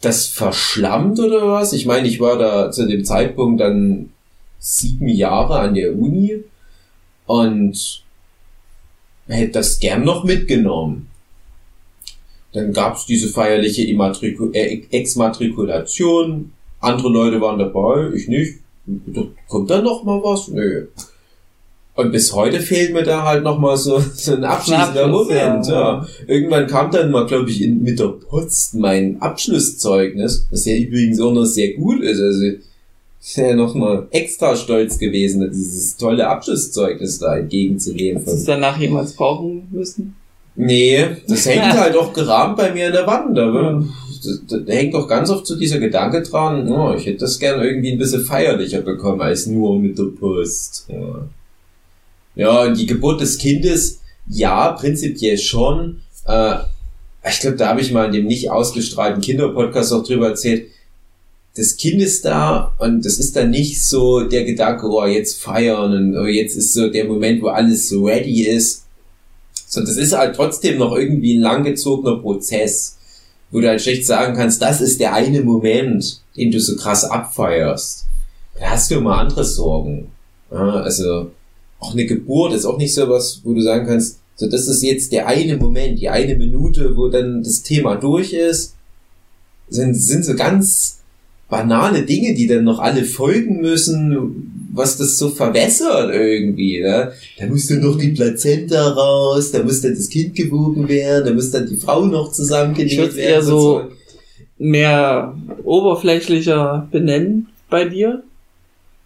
das verschlammt oder was? Ich meine, ich war da zu dem Zeitpunkt dann sieben Jahre an der Uni und hätte das gern noch mitgenommen. Dann gab's diese feierliche Immatriku äh, Exmatrikulation. Andere Leute waren dabei, ich nicht. Kommt da noch mal was? Nö. Und bis heute fehlt mir da halt noch mal so, so ein abschließender Abschluss, Moment. ja. Ja. Irgendwann kam dann mal, glaube ich, in, mit der Post mein Abschlusszeugnis, das ja übrigens auch noch sehr gut ist. Also ich wäre noch mal extra stolz gewesen, dieses tolle Abschlusszeugnis da entgegenzunehmen. Hast du es danach jemals brauchen müssen? Nee, das hängt halt auch gerahmt bei mir in der Wand. Aber da, da hängt doch ganz oft so dieser Gedanke dran, oh, ich hätte das gern irgendwie ein bisschen feierlicher bekommen als nur mit der Post. Ja, ja und die Geburt des Kindes, ja, prinzipiell schon. Äh, ich glaube, da habe ich mal in dem nicht ausgestrahlten Kinderpodcast auch drüber erzählt. Das Kind ist da und das ist dann nicht so der Gedanke, oh, jetzt feiern und oh, jetzt ist so der Moment, wo alles so ready ist. Sondern das ist halt trotzdem noch irgendwie ein langgezogener Prozess, wo du halt schlecht sagen kannst, das ist der eine Moment, den du so krass abfeierst. Da hast du immer andere Sorgen. Ja, also auch eine Geburt ist auch nicht so was, wo du sagen kannst, so das ist jetzt der eine Moment, die eine Minute, wo dann das Thema durch ist. Sind, sind so ganz banale Dinge, die dann noch alle folgen müssen, was das so verwässert irgendwie. Ne? Da muss dann noch die Plazenta raus, da muss dann das Kind gewogen werden, da muss dann die Frau noch Ich zusammengenäht werden. eher und so- Mehr oberflächlicher benennen bei dir.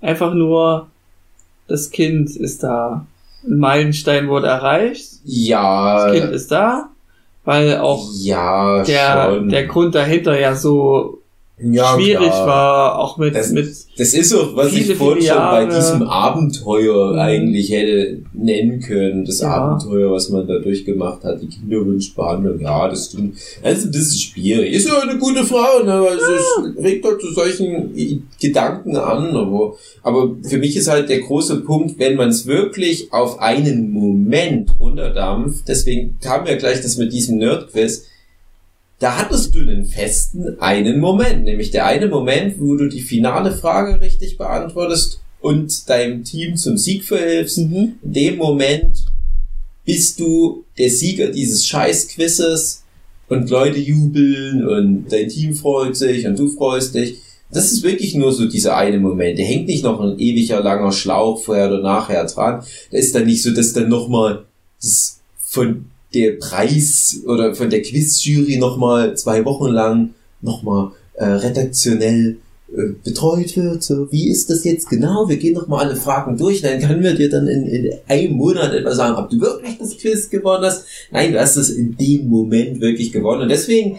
Einfach nur, das Kind ist da. Ein Meilenstein wurde erreicht. Ja, Das Kind ist da. Weil auch ja, der, schon. der Grund dahinter ja so ja, schwierig klar. war, auch mit, Das- mit Das ist so, was ich vorhin schon bei diesem Abenteuer Mhm. eigentlich hätte nennen können. Das Ja. Abenteuer, was man da durchgemacht hat, die Kinderwunschbehandlung. Ja, das stimmt. Das ist ein bisschen schwierig. Ist ja eine gute Frau, ne? weil es regt halt zu solchen Gedanken an. Aber, aber für mich ist halt der große Punkt, wenn man es wirklich auf einen Moment runterdampft, deswegen kam ja gleich das mit diesem Nerdquiz, da hattest du einen festen einen Moment, nämlich der eine Moment, wo du die finale Frage richtig beantwortest und deinem Team zum Sieg verhilfst. mhm. In dem Moment bist du der Sieger dieses Scheiß-Quizzes und Leute jubeln und dein Team freut sich und du freust dich. Das ist wirklich nur so dieser eine Moment. Der hängt nicht noch ein ewiger langer Schlauch vorher oder nachher dran. Da ist dann nicht so, dass dann nochmal das von der Preis oder von der Quizjury nochmal zwei Wochen lang nochmal äh, redaktionell äh, betreut wird. So, wie ist das jetzt genau? Wir gehen nochmal alle Fragen durch. Dann können wir dir dann in, in einem Monat etwa sagen, ob du wirklich das Quiz gewonnen hast. Nein, du hast es in dem Moment wirklich gewonnen. Und deswegen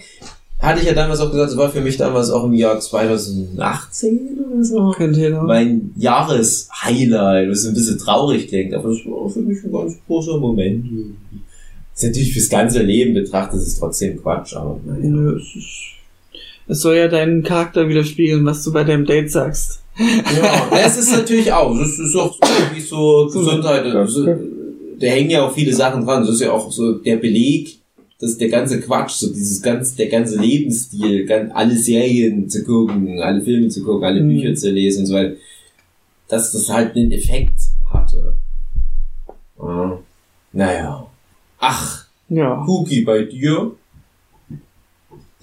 hatte ich ja damals auch gesagt, es war für mich damals auch im Jahr 2018 oder so Könnte mein Jahreshighlight, was ein bisschen traurig klingt, aber das war für mich ein ganz großer Moment. Ist natürlich fürs ganze Leben betrachtet, ist es trotzdem Quatsch, aber naja. Nö, es, ist, es soll ja deinen Charakter widerspiegeln, was du bei deinem Date sagst. Ja, es ist natürlich auch, das ist auch irgendwie so Gesundheit, also, da hängen ja auch viele Sachen dran, das ist ja auch so der Beleg, dass der ganze Quatsch, so dieses ganz, der ganze Lebensstil, alle Serien zu gucken, alle Filme zu gucken, alle Mhm. Bücher zu lesen und so weiter, dass das halt einen Effekt hatte. Ja. Naja. Ach, Ja. Cookie, bei dir?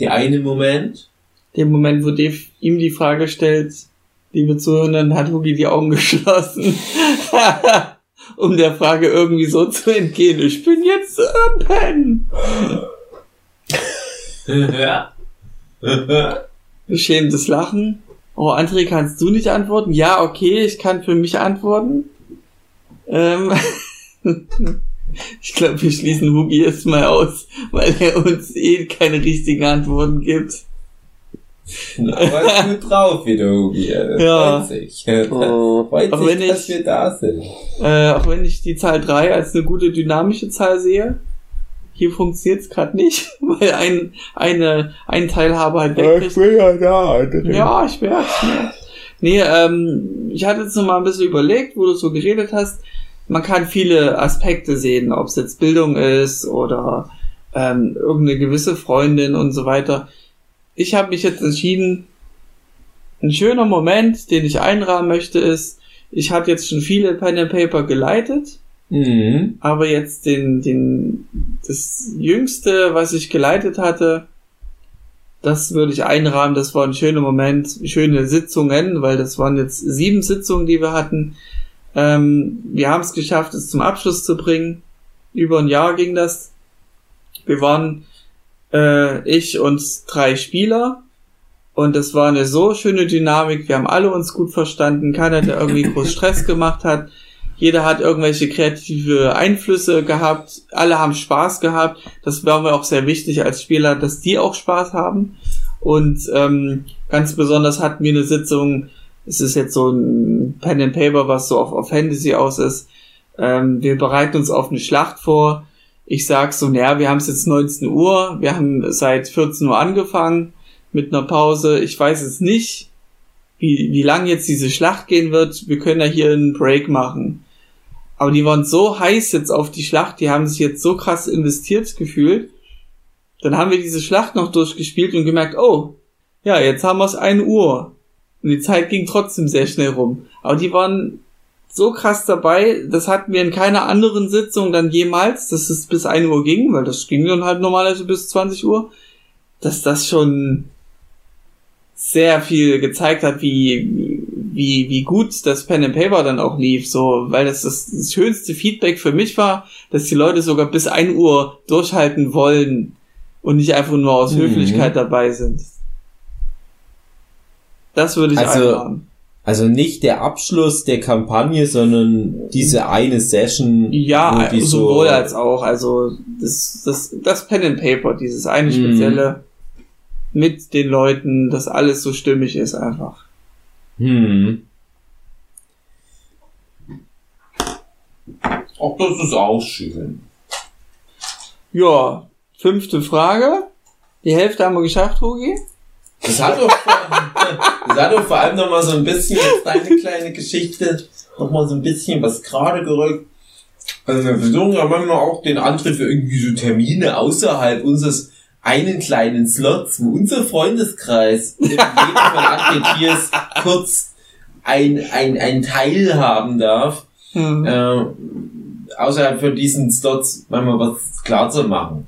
Der eine Moment? Dem Moment, wo Dave ihm die Frage stellt, liebe Zuhörenden, hat Hugi die Augen geschlossen. um der Frage irgendwie so zu entgehen. Ich bin jetzt am Pennen. ja. Beschämtes Lachen. Oh, André, kannst du nicht antworten? Ja, okay, ich kann für mich antworten. Ähm, ich glaube, wir schließen Hugi jetzt mal aus, weil er uns eh keine richtigen Antworten gibt. Aber ist gut drauf wieder, Hugi. Ja. Sich. Oh. Freut Auch sich, wenn dass ich- wir da sind. Äh, auch wenn ich die Zahl 3 als eine gute dynamische Zahl sehe, hier funktioniert es gerade nicht, weil ein, eine, ein Teilhaber halt weg Ich ist. bin ja da. Ja, ich merk's. Ne? Nee, ähm, ich hatte jetzt noch mal ein bisschen überlegt, wo du so geredet hast. Man kann viele Aspekte sehen, ob es jetzt Bildung ist oder ähm, irgendeine gewisse Freundin und so weiter. Ich habe mich jetzt entschieden, ein schöner Moment, den ich einrahmen möchte, ist, ich hatte jetzt schon viele Pen and Paper geleitet, Mhm. aber jetzt den, den, das jüngste, was ich geleitet hatte, das würde ich einrahmen. Das war ein schöner Moment, schöne Sitzungen, weil das waren jetzt sieben Sitzungen, die wir hatten. Ähm, wir haben es geschafft, es zum Abschluss zu bringen. Über ein Jahr ging das. Wir waren äh, ich und drei Spieler und es war eine so schöne Dynamik. Wir haben alle uns gut verstanden. Keiner, der irgendwie groß Stress gemacht hat. Jeder hat irgendwelche kreative Einflüsse gehabt. Alle haben Spaß gehabt. Das war mir auch sehr wichtig als Spieler, dass die auch Spaß haben. Und ähm, ganz besonders hatten wir eine Sitzung. Es ist jetzt so ein Pen and Paper, was so auf, auf Fantasy aus ist. Ähm, wir bereiten uns auf eine Schlacht vor. Ich sag so, naja, wir haben es jetzt 19 Uhr. Wir haben seit 14 Uhr angefangen mit einer Pause. Ich weiß es nicht, wie, wie lang jetzt diese Schlacht gehen wird. Wir können ja hier einen Break machen. Aber die waren so heiß jetzt auf die Schlacht, die haben sich jetzt so krass investiert gefühlt. Dann haben wir diese Schlacht noch durchgespielt und gemerkt, oh, ja, jetzt haben wir es 1 Uhr. Und die Zeit ging trotzdem sehr schnell rum. Aber die waren so krass dabei, das hatten wir in keiner anderen Sitzung dann jemals, dass es bis 1 Uhr ging, weil das ging dann halt normalerweise bis 20 Uhr, dass das schon sehr viel gezeigt hat, wie, wie, wie gut das Pen and Paper dann auch lief, so, weil das, das das schönste Feedback für mich war, dass die Leute sogar bis 1 Uhr durchhalten wollen und nicht einfach nur aus Mhm. Höflichkeit dabei sind. Das würde ich Also, einrahmen. Also nicht der Abschluss der Kampagne, sondern diese eine Session. Ja, die sowohl so, als auch. Also das, das, das Pen and Paper, dieses eine Mhm. spezielle mit den Leuten, dass alles so stimmig ist einfach. Hm. Auch das ist auch schön. Ja, fünfte Frage. Die Hälfte haben wir geschafft, Hugi. Das hat doch, das hat doch vor allem noch mal so ein bisschen jetzt deine kleine Geschichte noch mal so ein bisschen was gerade gerückt. Also wir versuchen ja manchmal auch den Antritt für irgendwie so Termine außerhalb unseres einen kleinen Slots, wo unser Freundeskreis in jedem Tiers kurz ein, ein, ein Teil haben darf, Hm. äh, außerhalb von diesen Slots manchmal was klar zu machen.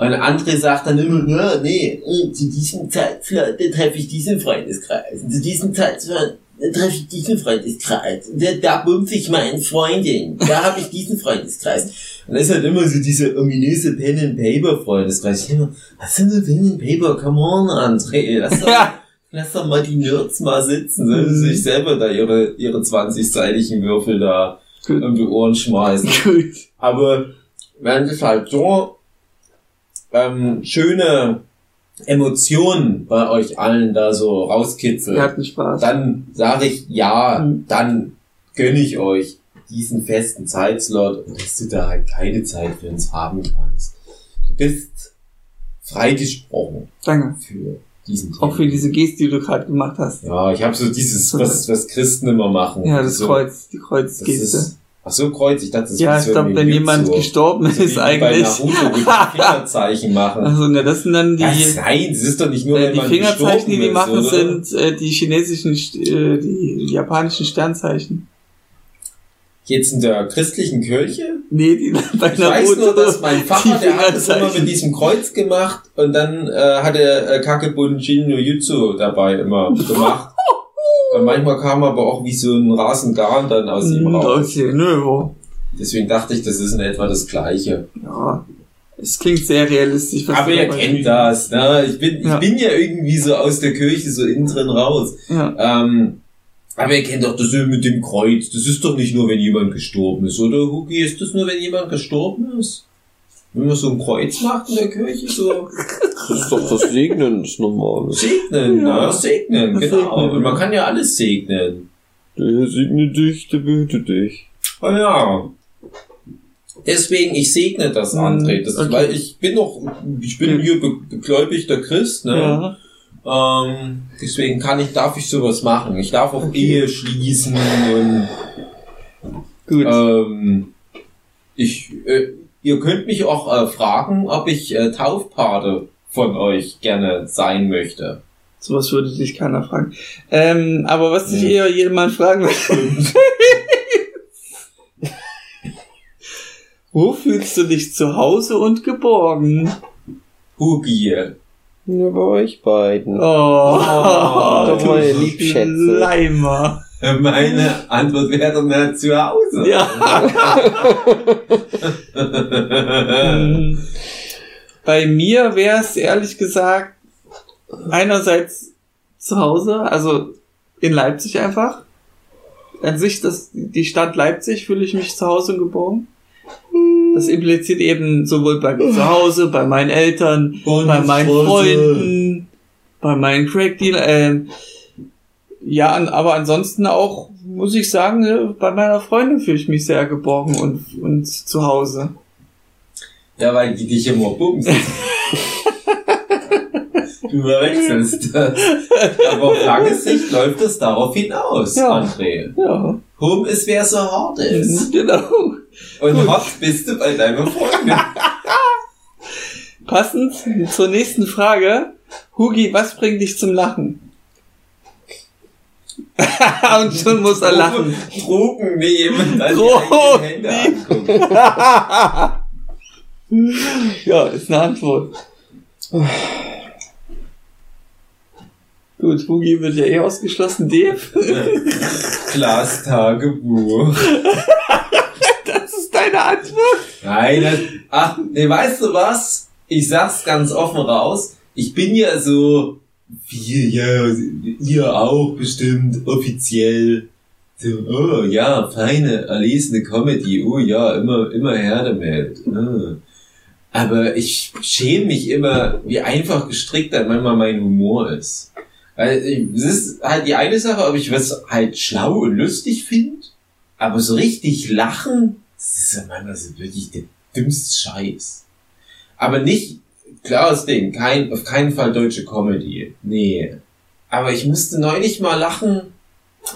Und André sagt dann immer, ja, nee, äh, zu diesem Zeitslot treffe ich diesen Freundeskreis. Und zu diesem Zeitslot treffe ich diesen Freundeskreis. Und da, da bumse ich meine Freundin. Da habe ich diesen Freundeskreis. Und das ist halt immer so diese ominöse Pen and Paper Freundeskreis. Ich immer, was sind denn Pen and Paper? Come on, André. Lass doch, Ja. lass doch mal die Nerds mal sitzen. Sollen sie Mhm. sich selber da ihre, ihre 20-seitigen Würfel da um die Ohren schmeißen. Gut. Aber wenn es halt so ähm, schöne Emotionen bei euch allen da so rauskitzelt, Wir hatten Spaß. dann sage ich ja, Mhm. dann gönne ich euch diesen festen Zeitslot dass du da halt keine Zeit für uns haben kannst. Du bist freigesprochen Danke. für diesen Auch für diese Geste, die du gerade gemacht hast. Ja, ich habe so dieses, was, was Christen immer machen. Ja, das so, Kreuz, die Das Kreuzgeste. Ach so, Kreuz, ich dachte, das Ja, ist ich glaube, wenn jemand gestorben so ist eigentlich. Bei Fingerzeichen machen. Also, ne, das sind dann die, Was? Nein, das ist doch nicht nur, äh, wenn die Fingerzeichen, die die machen, oder? sind äh, die chinesischen, äh, die japanischen Sternzeichen. Jetzt in der christlichen Kirche? Nee, die bei Ich weiß nur, dass mein Vater, der hat das immer mit diesem Kreuz gemacht und dann äh, hat er äh, Kakebun Shin no Jutsu dabei immer gemacht. Manchmal kam aber auch wie so ein Rasengarn dann aus ihm Hm, raus. Okay, nö, wo. Deswegen dachte ich, das ist in etwa das Gleiche. Ja. Es klingt sehr realistisch. Aber ihr kennt spielst. das, ne? Ich bin, Ja. ich bin ja irgendwie so aus der Kirche so innen drin raus. Ja. Ähm, aber ihr kennt doch das mit dem Kreuz. Das ist doch nicht nur, wenn jemand gestorben ist, oder Hugi? Ist das nur, wenn jemand gestorben ist? Wenn man so ein Kreuz macht in der Kirche, so Das ist doch das Segnen, das Normale. segnen, Ja. ne? Segnen, Das genau. segnen. Und man kann ja alles segnen. Der segne dich, der behüte dich. Oh ja. Deswegen, ich segne das, Mhm, André. Das, okay. Weil ich bin noch, ich bin hier be begläubigter Christ, ne? Ja. Ähm, deswegen kann ich, darf ich sowas machen. Ich darf auch Ehe schließen und Gut. ähm, ich, äh, ihr könnt mich auch äh, fragen, ob ich äh, Taufpate von euch gerne sein möchte. Sowas würde dich keiner fragen. Ähm, aber was dich Hm. eher jemand fragen möchte, wo fühlst du dich zu Hause und geborgen? Hugi. Nur bei euch beiden. Oh, doch meine Liebschätze. Leimer. Meine Antwort wäre na zu Hause. Ja. Bei mir wäre es ehrlich gesagt einerseits zu Hause, also in Leipzig einfach. An sich, das, die Stadt Leipzig fühle ich mich zu Hause geborgen. Das impliziert eben sowohl bei mir zu Hause, bei meinen Eltern, Und bei meinen Freunde. Freunden, bei meinen Crack-Dealer, ähm, ja, an- aber ansonsten auch, muss ich sagen, äh, bei meiner Freundin fühle ich mich sehr geborgen und, und zu Hause. Ja, weil die dich immer bumsen. du verwechselst das. Aber auf lange Sicht läuft es darauf hinaus, Ja. André. Ja, Home ist, wer so hart ist. genau. Und Gut. hart bist du bei deiner Freundin. Passend zur nächsten Frage. Hugi, was bringt dich zum Lachen? und schon muss er lachen. Drogen nehmen, dann Drogen Hände angucken. ja, ist eine Antwort. Gut, Hugi wird ja eh ausgeschlossen. Dave? Klaas Tagebuch. Das ist deine Antwort? Nein, das, ach, nee, weißt du was? Ich sag's ganz offen raus. Ich bin ja so, wir, ja, ihr auch bestimmt, offiziell. So, oh ja, feine, erlesene Comedy. Oh ja, immer, immer her damit. Ah. Aber ich schäme mich immer, wie einfach gestrickt dann manchmal mein Humor ist. Weil ich- es ist halt die eine Sache, ob ich was halt schlau und lustig finde, aber so richtig lachen, das ist ja manchmal so wirklich der dümmste Scheiß. Aber nicht, klares Ding, kein, auf keinen Fall deutsche Comedy. Nee. Aber ich musste neulich mal lachen.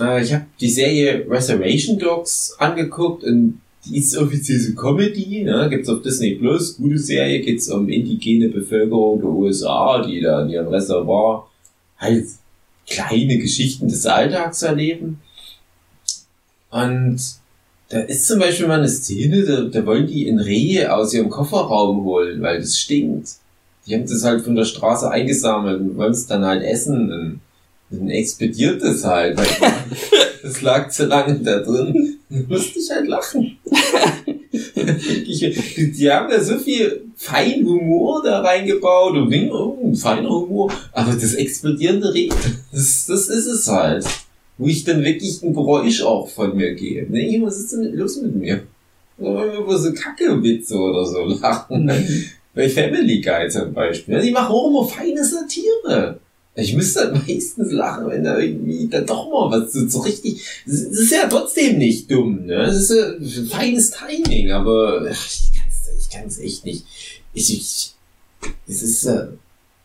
Äh, ich habe die Serie Reservation Dogs angeguckt und die ist offiziell so Comedy, ne? gibt's auf Disney Plus, gute Serie, geht's um indigene Bevölkerung der USA, die da in ihrem Reservoir halt kleine Geschichten des Alltags erleben. Und da ist zum Beispiel mal eine Szene, da, da wollen die ein Reh aus ihrem Kofferraum holen, weil das stinkt. Die haben das halt von der Straße eingesammelt und wollen es dann halt essen. Und dann explodiert das halt. Weil das lag zu lange da drin. Da musste ich halt lachen. Wirklich, die, die haben da so viel feinen Humor da reingebaut und Ding, oh, feiner Humor. Aber das explodierende Reh, das, das ist es halt. Wo ich dann wirklich ein Geräusch auch von mir gebe. Nee, was ist denn los mit mir? Wollen wir über so Kacke-Witze oder so lachen? Bei Family Guy zum Beispiel. Die machen auch immer feine Satire. Ich müsste meistens lachen, wenn da irgendwie dann doch mal was so, so richtig. Es ist ja trotzdem nicht dumm, ne? Es ist ein feines Timing, aber ach, ich ich kann's echt nicht. Ich, ich, es ist, äh,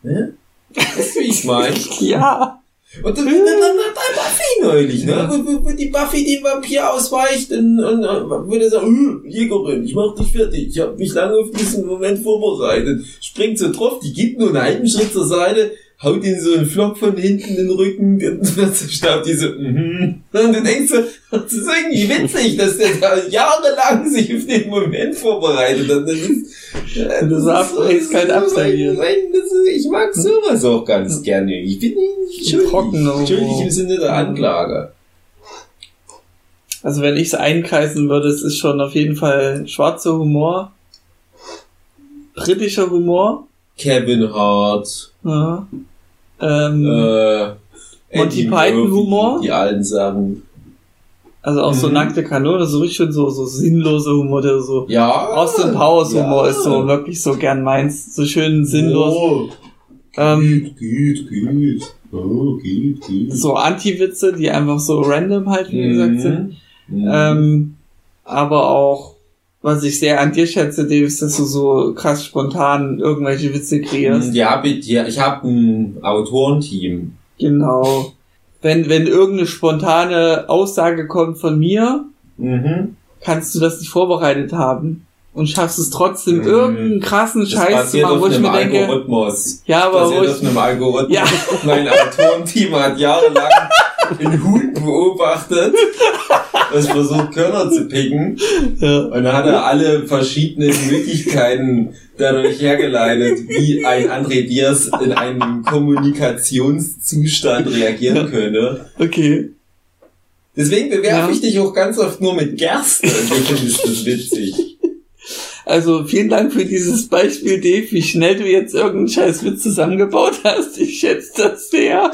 ne? Weißt du, wie ich meine? Ja. Und dann, dann, dann, dann bei Buffy neulich, ne? Wo, wo, wo die Buffy den Vampir ausweicht und, und, und würde sagen, äh, Jägerin, ich mach dich fertig. Ich habe mich lange auf diesen Moment vorbereitet. Springt so drauf, die geht nur einen halben Schritt zur Seite, haut ihn so einen Flock von hinten in den Rücken, und dann staubt die so, mhm. Und du denkst so, das ist irgendwie witzig, dass der da jahrelang sich auf den Moment vorbereitet hat. Das ist, Und das ist das ist das ist- Ich mag sowas auch ganz gerne. Ich bin nicht schuldig. Humor. Schuldig im Sinne der Anklage. Also wenn ich es einkreisen würde, es ist schon auf jeden Fall schwarzer Humor, britischer Humor, Kevin Hart, ja. Ähm, äh, Monty Eddie Python Murphy, Humor? Die alten Sachen. also auch so mhm. nackte Kanone, so richtig schön so, so sinnloser Humor, der so Ja. Austin Powers Humor ja. ist so wirklich so gern meins, so schön sinnlos. Oh, Ähm, geht, geht. Oh, geht, geht. so Anti-Witze, die einfach so random halt, wie gesagt, sind. Mhm. Ähm, aber auch was ich sehr an dir schätze, Dave, ist, dass du so krass spontan irgendwelche Witze kreierst. Ja, bitte, ich habe ein Autorenteam. Genau. Wenn, wenn irgendeine spontane Aussage kommt von mir, Mhm. kannst du das nicht vorbereitet haben. Und schaffst es trotzdem, Mhm. irgendeinen krassen Scheiß zu machen, wo ich mir denke, Algorithmus. ja, aber wo basiert ich, auf einem Algorithmus. Ja. Mein Autorenteam hat jahrelang den Hut beobachtet, das versucht Körner zu picken. ja, Und dann hat er alle verschiedenen Möglichkeiten dadurch hergeleitet, wie ein André Diaz in einem Kommunikationszustand reagieren könnte. okay. Deswegen bewerfe Ja. ich dich auch ganz oft nur mit Gerste. Und du findest das witzig. Also vielen Dank für dieses Beispiel, Dave, wie schnell du jetzt irgendeinen scheiß Witz zusammengebaut hast. Ich schätze das sehr.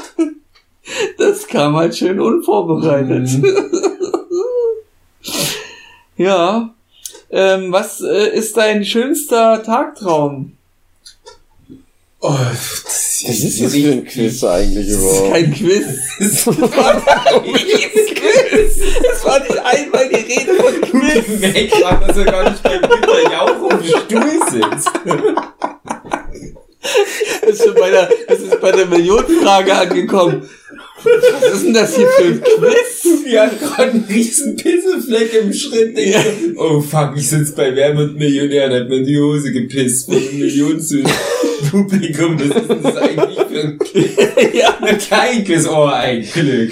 Das kam halt schön unvorbereitet. Mhm. Ja. Ähm, was äh, ist dein schönster Tagtraum? Oh, Was ist das für ein Quiz eigentlich Das ist überhaupt? kein Quiz. Das war nicht Quiz. Es war nicht einmal die Rede von Quiz. Weg, dass er gar nicht bei Günther Jauch im Stuhl sitzt. Das ist, schon bei der, das ist bei der Millionenfrage angekommen. Was ist denn das hier für ein Quiz? Die hat gerade einen riesen Pissefleck im Schritt. Ja. oh fuck, ich sitze bei Wer wird Millionär und hat mir in die Hose gepisst. Vor einem Millionen-Publikum. Was ist denn das eigentlich für ein Quiz? Ja. Na, kein Quiz. Oh, ein Glück.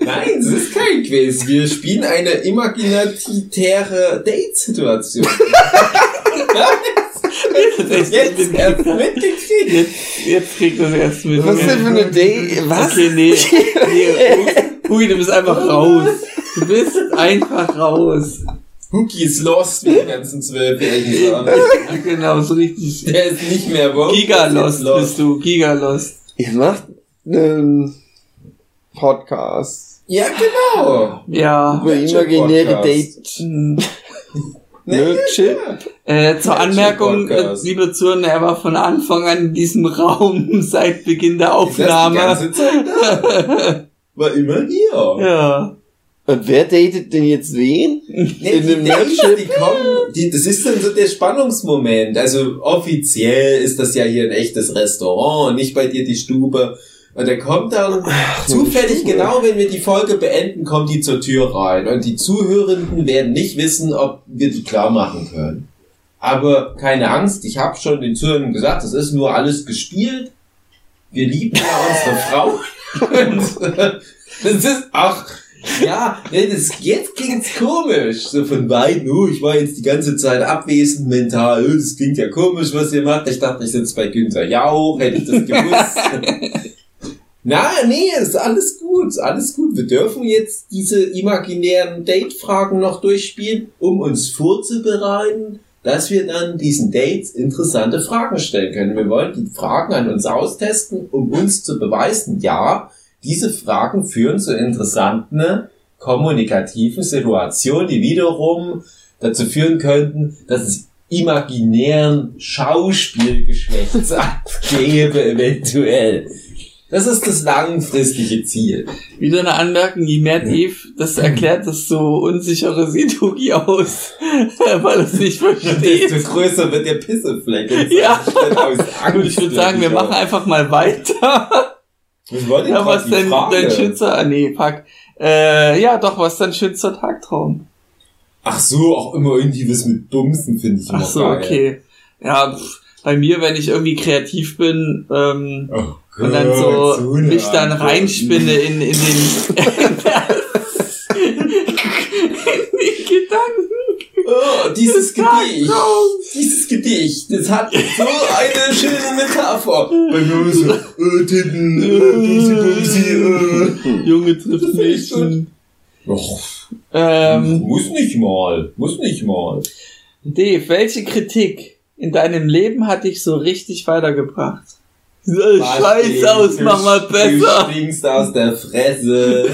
Nein, es ist kein Quiz. Wir spielen eine imaginatäre Date-Situation. Jetzt, Jetzt erst mitgekriegt. jetzt, jetzt kriegt das erst mit. Was denn für eine Day? Was? Okay, nee. nee Hui, du bist einfach raus. Du bist einfach raus. Hookie ist lost, wie die ganzen Zwölfjährigen sagen. Genau, so richtig. Der ist nicht mehr woke. Giga der ist lost bist du. Giga lost. Ihr macht einen Podcast Ja, genau. Ja. über imaginäre Podcast. Hm. Nerdship. Äh, zur Anmerkung, äh, liebe Zuhörer, er war von Anfang an in diesem Raum seit Beginn der Ist das die Aufnahme. ganze Zeit da? War immer hier. Ja. Und wer datet denn jetzt wen? Nee, In die dem Dates, die kommen, die, das ist dann so der Spannungsmoment. Also offiziell ist das ja hier ein echtes Restaurant und nicht bei dir die Stube. Und der kommt dann zufällig Stube. genau, wenn wir die Folge beenden, kommt die zur Tür rein. Und die Zuhörenden werden nicht wissen, ob wir die klar machen können. Aber keine Angst, ich habe schon den Zuhörenden gesagt, das ist nur alles gespielt. Wir lieben ja unsere Frau. Und äh, das ist, ach, ja, nee, das, jetzt klingt's komisch. So von beiden, oh, ich war jetzt die ganze Zeit abwesend mental. Oh, das klingt ja komisch, was ihr macht. Ich dachte, ich sitze bei Günther Jauch, hätte ich das gewusst. Na, nee, ist alles gut, alles gut. Wir dürfen jetzt diese imaginären Date-Fragen noch durchspielen, um uns vorzubereiten, dass wir dann diesen Dates interessante Fragen stellen können. Wir wollen die Fragen an uns austesten, um uns zu beweisen, ja, diese Fragen führen zu interessanten kommunikativen Situationen, die wiederum dazu führen könnten, dass es imaginären Schauspielgeschlechtsakt gäbe, eventuell. Das ist das langfristige Ziel. Wieder eine Anmerkung, je mehr Dave das erklärt, desto unsicherer sieht Hugi aus, weil er es nicht versteht. Desto größer wird der Pissefleck. Ja. Und ich würde sagen, wir machen einfach mal weiter. Was war denn Ja, was denn Frage? dein schönster, ah, nee, fuck. Äh, ja, doch, was ist dein schönster Tagtraum? Ach so, auch immer irgendwie was mit Bumsen finde ich immer Ach so, geil. okay. Ja, pff, bei mir, wenn ich irgendwie kreativ bin, ähm, Oh und dann Gott, so mich dann Antwort. reinspinne in, in den, in die Gedanken. Oh, dieses Gedicht. Dieses Gedicht, das hat so eine schöne Metapher. Bei mir so, äh, Titten, äh, Bumsi, Bumsi, äh. Junge trifft ist Mädchen. Och, Ähm, muss nicht mal, muss nicht mal. Dave, welche Kritik in deinem Leben hat dich so richtig weitergebracht? Sieht scheiß aus, mach mal besser. Du stinkst aus der Fresse.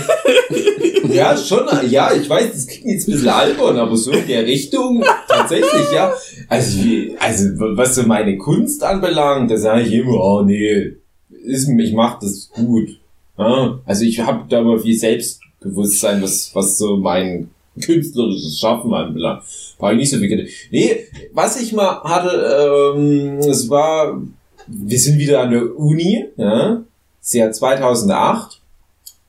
ja, schon, ja, ich weiß, das klingt jetzt ein bisschen albern, aber so in der Richtung, tatsächlich, ja. Also, wie, also, was so meine Kunst anbelangt, da sage ich immer, oh nee, ist, ich mach das gut. Ja, also ich habe da immer viel Selbstbewusstsein, was, was so mein künstlerisches Schaffen anbelangt. War ich nicht so viel. Nee, was ich mal hatte, ähm, es war, wir sind wieder an der Uni, ja, ist ja 2008.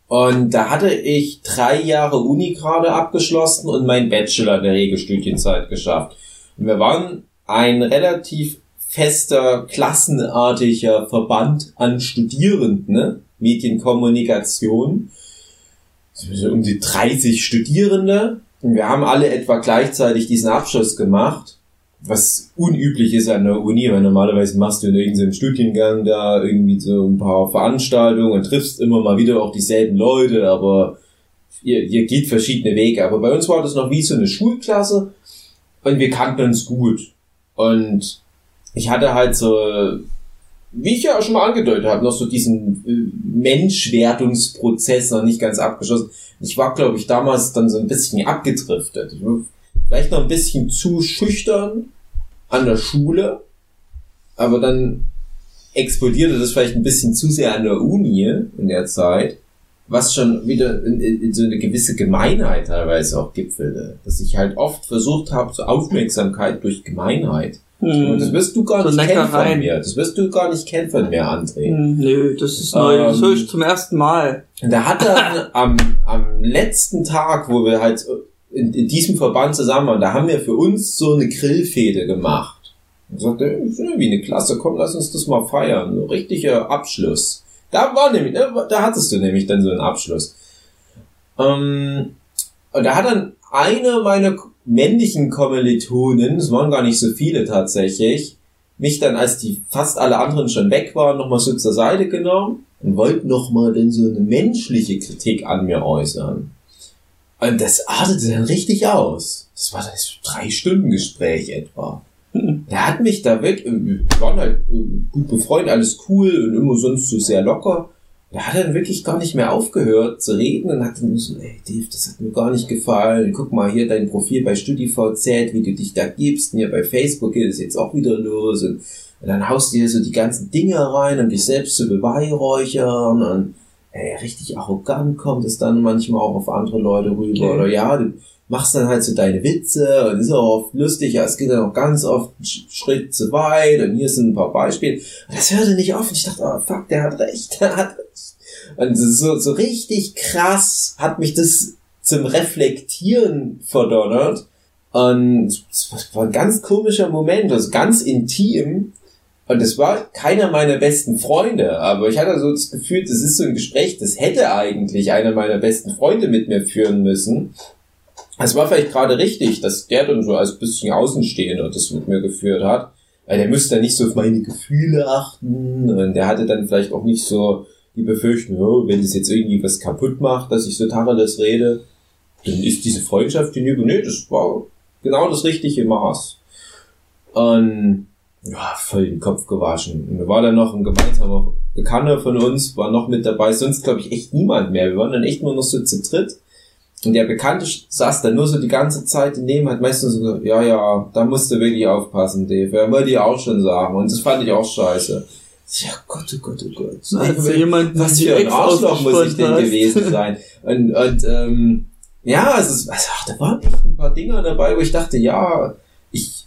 Und da hatte ich drei Jahre Uni gerade abgeschlossen und meinen Bachelor der Regelstudienzeit geschafft. Und wir waren ein relativ fester, klassenartiger Verband an Studierenden, ne? Medienkommunikation. Um die 30 Studierende. Und wir haben alle etwa gleichzeitig diesen Abschluss gemacht, was unüblich ist an der Uni, weil normalerweise machst du in irgendeinem Studiengang da irgendwie so ein paar Veranstaltungen und triffst immer mal wieder auch dieselben Leute, aber ihr, ihr geht verschiedene Wege. Aber bei uns war das noch wie so eine Schulklasse und wir kannten uns gut. Und ich hatte halt so, wie ich ja schon mal angedeutet habe, noch so diesen äh, Menschwertungsprozess noch nicht ganz abgeschlossen. Ich war, glaube ich, damals dann so ein bisschen abgedriftet. Ich war vielleicht noch ein bisschen zu schüchtern an der Schule, aber dann explodierte das vielleicht ein bisschen zu sehr an der Uni in der Zeit, was schon wieder in, in so eine gewisse Gemeinheit teilweise auch gipfelte. Dass ich halt oft versucht habe, so Aufmerksamkeit durch Gemeinheit hm. Und das wirst du gar So nicht kennen von mir. Das wirst du gar nicht kennen von mir, André. Hm, Nö, das ist neu. das Ähm, höre ich zum ersten Mal. Und da hat er am, am letzten Tag, wo wir halt in, in diesem Verband zusammen waren, da haben wir für uns so eine Grillfete gemacht. Und sagte, das ist irgendwie eine Klasse, komm, lass uns das mal feiern. So richtiger Abschluss. Da war nämlich, ne, da hattest du nämlich dann so einen Abschluss. Ähm, und da hat dann eine meiner männlichen Kommilitonen, es waren gar nicht so viele tatsächlich, mich dann, als die fast alle anderen schon weg waren, nochmal so zur Seite genommen und wollten nochmal dann so eine menschliche Kritik an mir äußern. Und das artete dann richtig aus. Das war das drei Stunden Gespräch etwa. Der hat mich da weg, äh, wir waren halt äh, gut befreundet, alles cool und immer sonst so sehr locker. Der hat dann wirklich gar nicht mehr aufgehört zu reden und hat dann so, ey Dave, das hat mir gar nicht gefallen. Guck mal hier dein Profil bei StudiVZ, wie du dich da gibst. Und hier bei Facebook geht es jetzt auch wieder los. Und, und dann haust du dir so die ganzen Dinge rein, um dich selbst zu beweihräuchern. Und ey, richtig arrogant kommt es dann manchmal auch auf andere Leute rüber. Okay. Oder ja, du machst dann halt so deine Witze und ist auch oft lustig, ja, es geht dann auch ganz oft einen Sch- Schritt zu weit und hier sind ein paar Beispiele. Und das hörte nicht auf und ich dachte, oh fuck, der hat recht, der hat recht. Und so, so richtig krass hat mich das zum Reflektieren verdonnert. Und es war ein ganz komischer Moment, also ganz intim. Und es war keiner meiner besten Freunde, aber ich hatte so das Gefühl, das ist so ein Gespräch, das hätte eigentlich einer meiner besten Freunde mit mir führen müssen. Es war vielleicht gerade richtig, dass der dann so als bisschen Außenstehender das mit mir geführt hat. Weil der müsste dann nicht so auf meine Gefühle achten und der hatte dann vielleicht auch nicht so die Befürchtung, oh, wenn das jetzt irgendwie was kaputt macht, dass ich so Tacheles rede, dann ist diese Freundschaft hinüber. Nee, das war genau das richtige Maß. Und ja, voll den Kopf gewaschen. Und da war dann noch ein gemeinsamer Bekannter von uns, war noch mit dabei, sonst glaube ich echt niemand mehr. Wir waren dann echt nur noch so zu dritt. Und der Bekannte saß dann nur so die ganze Zeit daneben, hat meistens so gesagt, ja, ja, da musst du wirklich aufpassen, Dave. Ja, wollte ich auch schon sagen. Und das fand ich auch scheiße. Ja, Gott, oh Gott, oh Gott. Als du jemanden Was für ein Arschloch muss ich denn hast. gewesen sein? Und, und ähm, ja, es ist, also, ach, da waren echt ein paar Dinger dabei, wo ich dachte, ja, ich,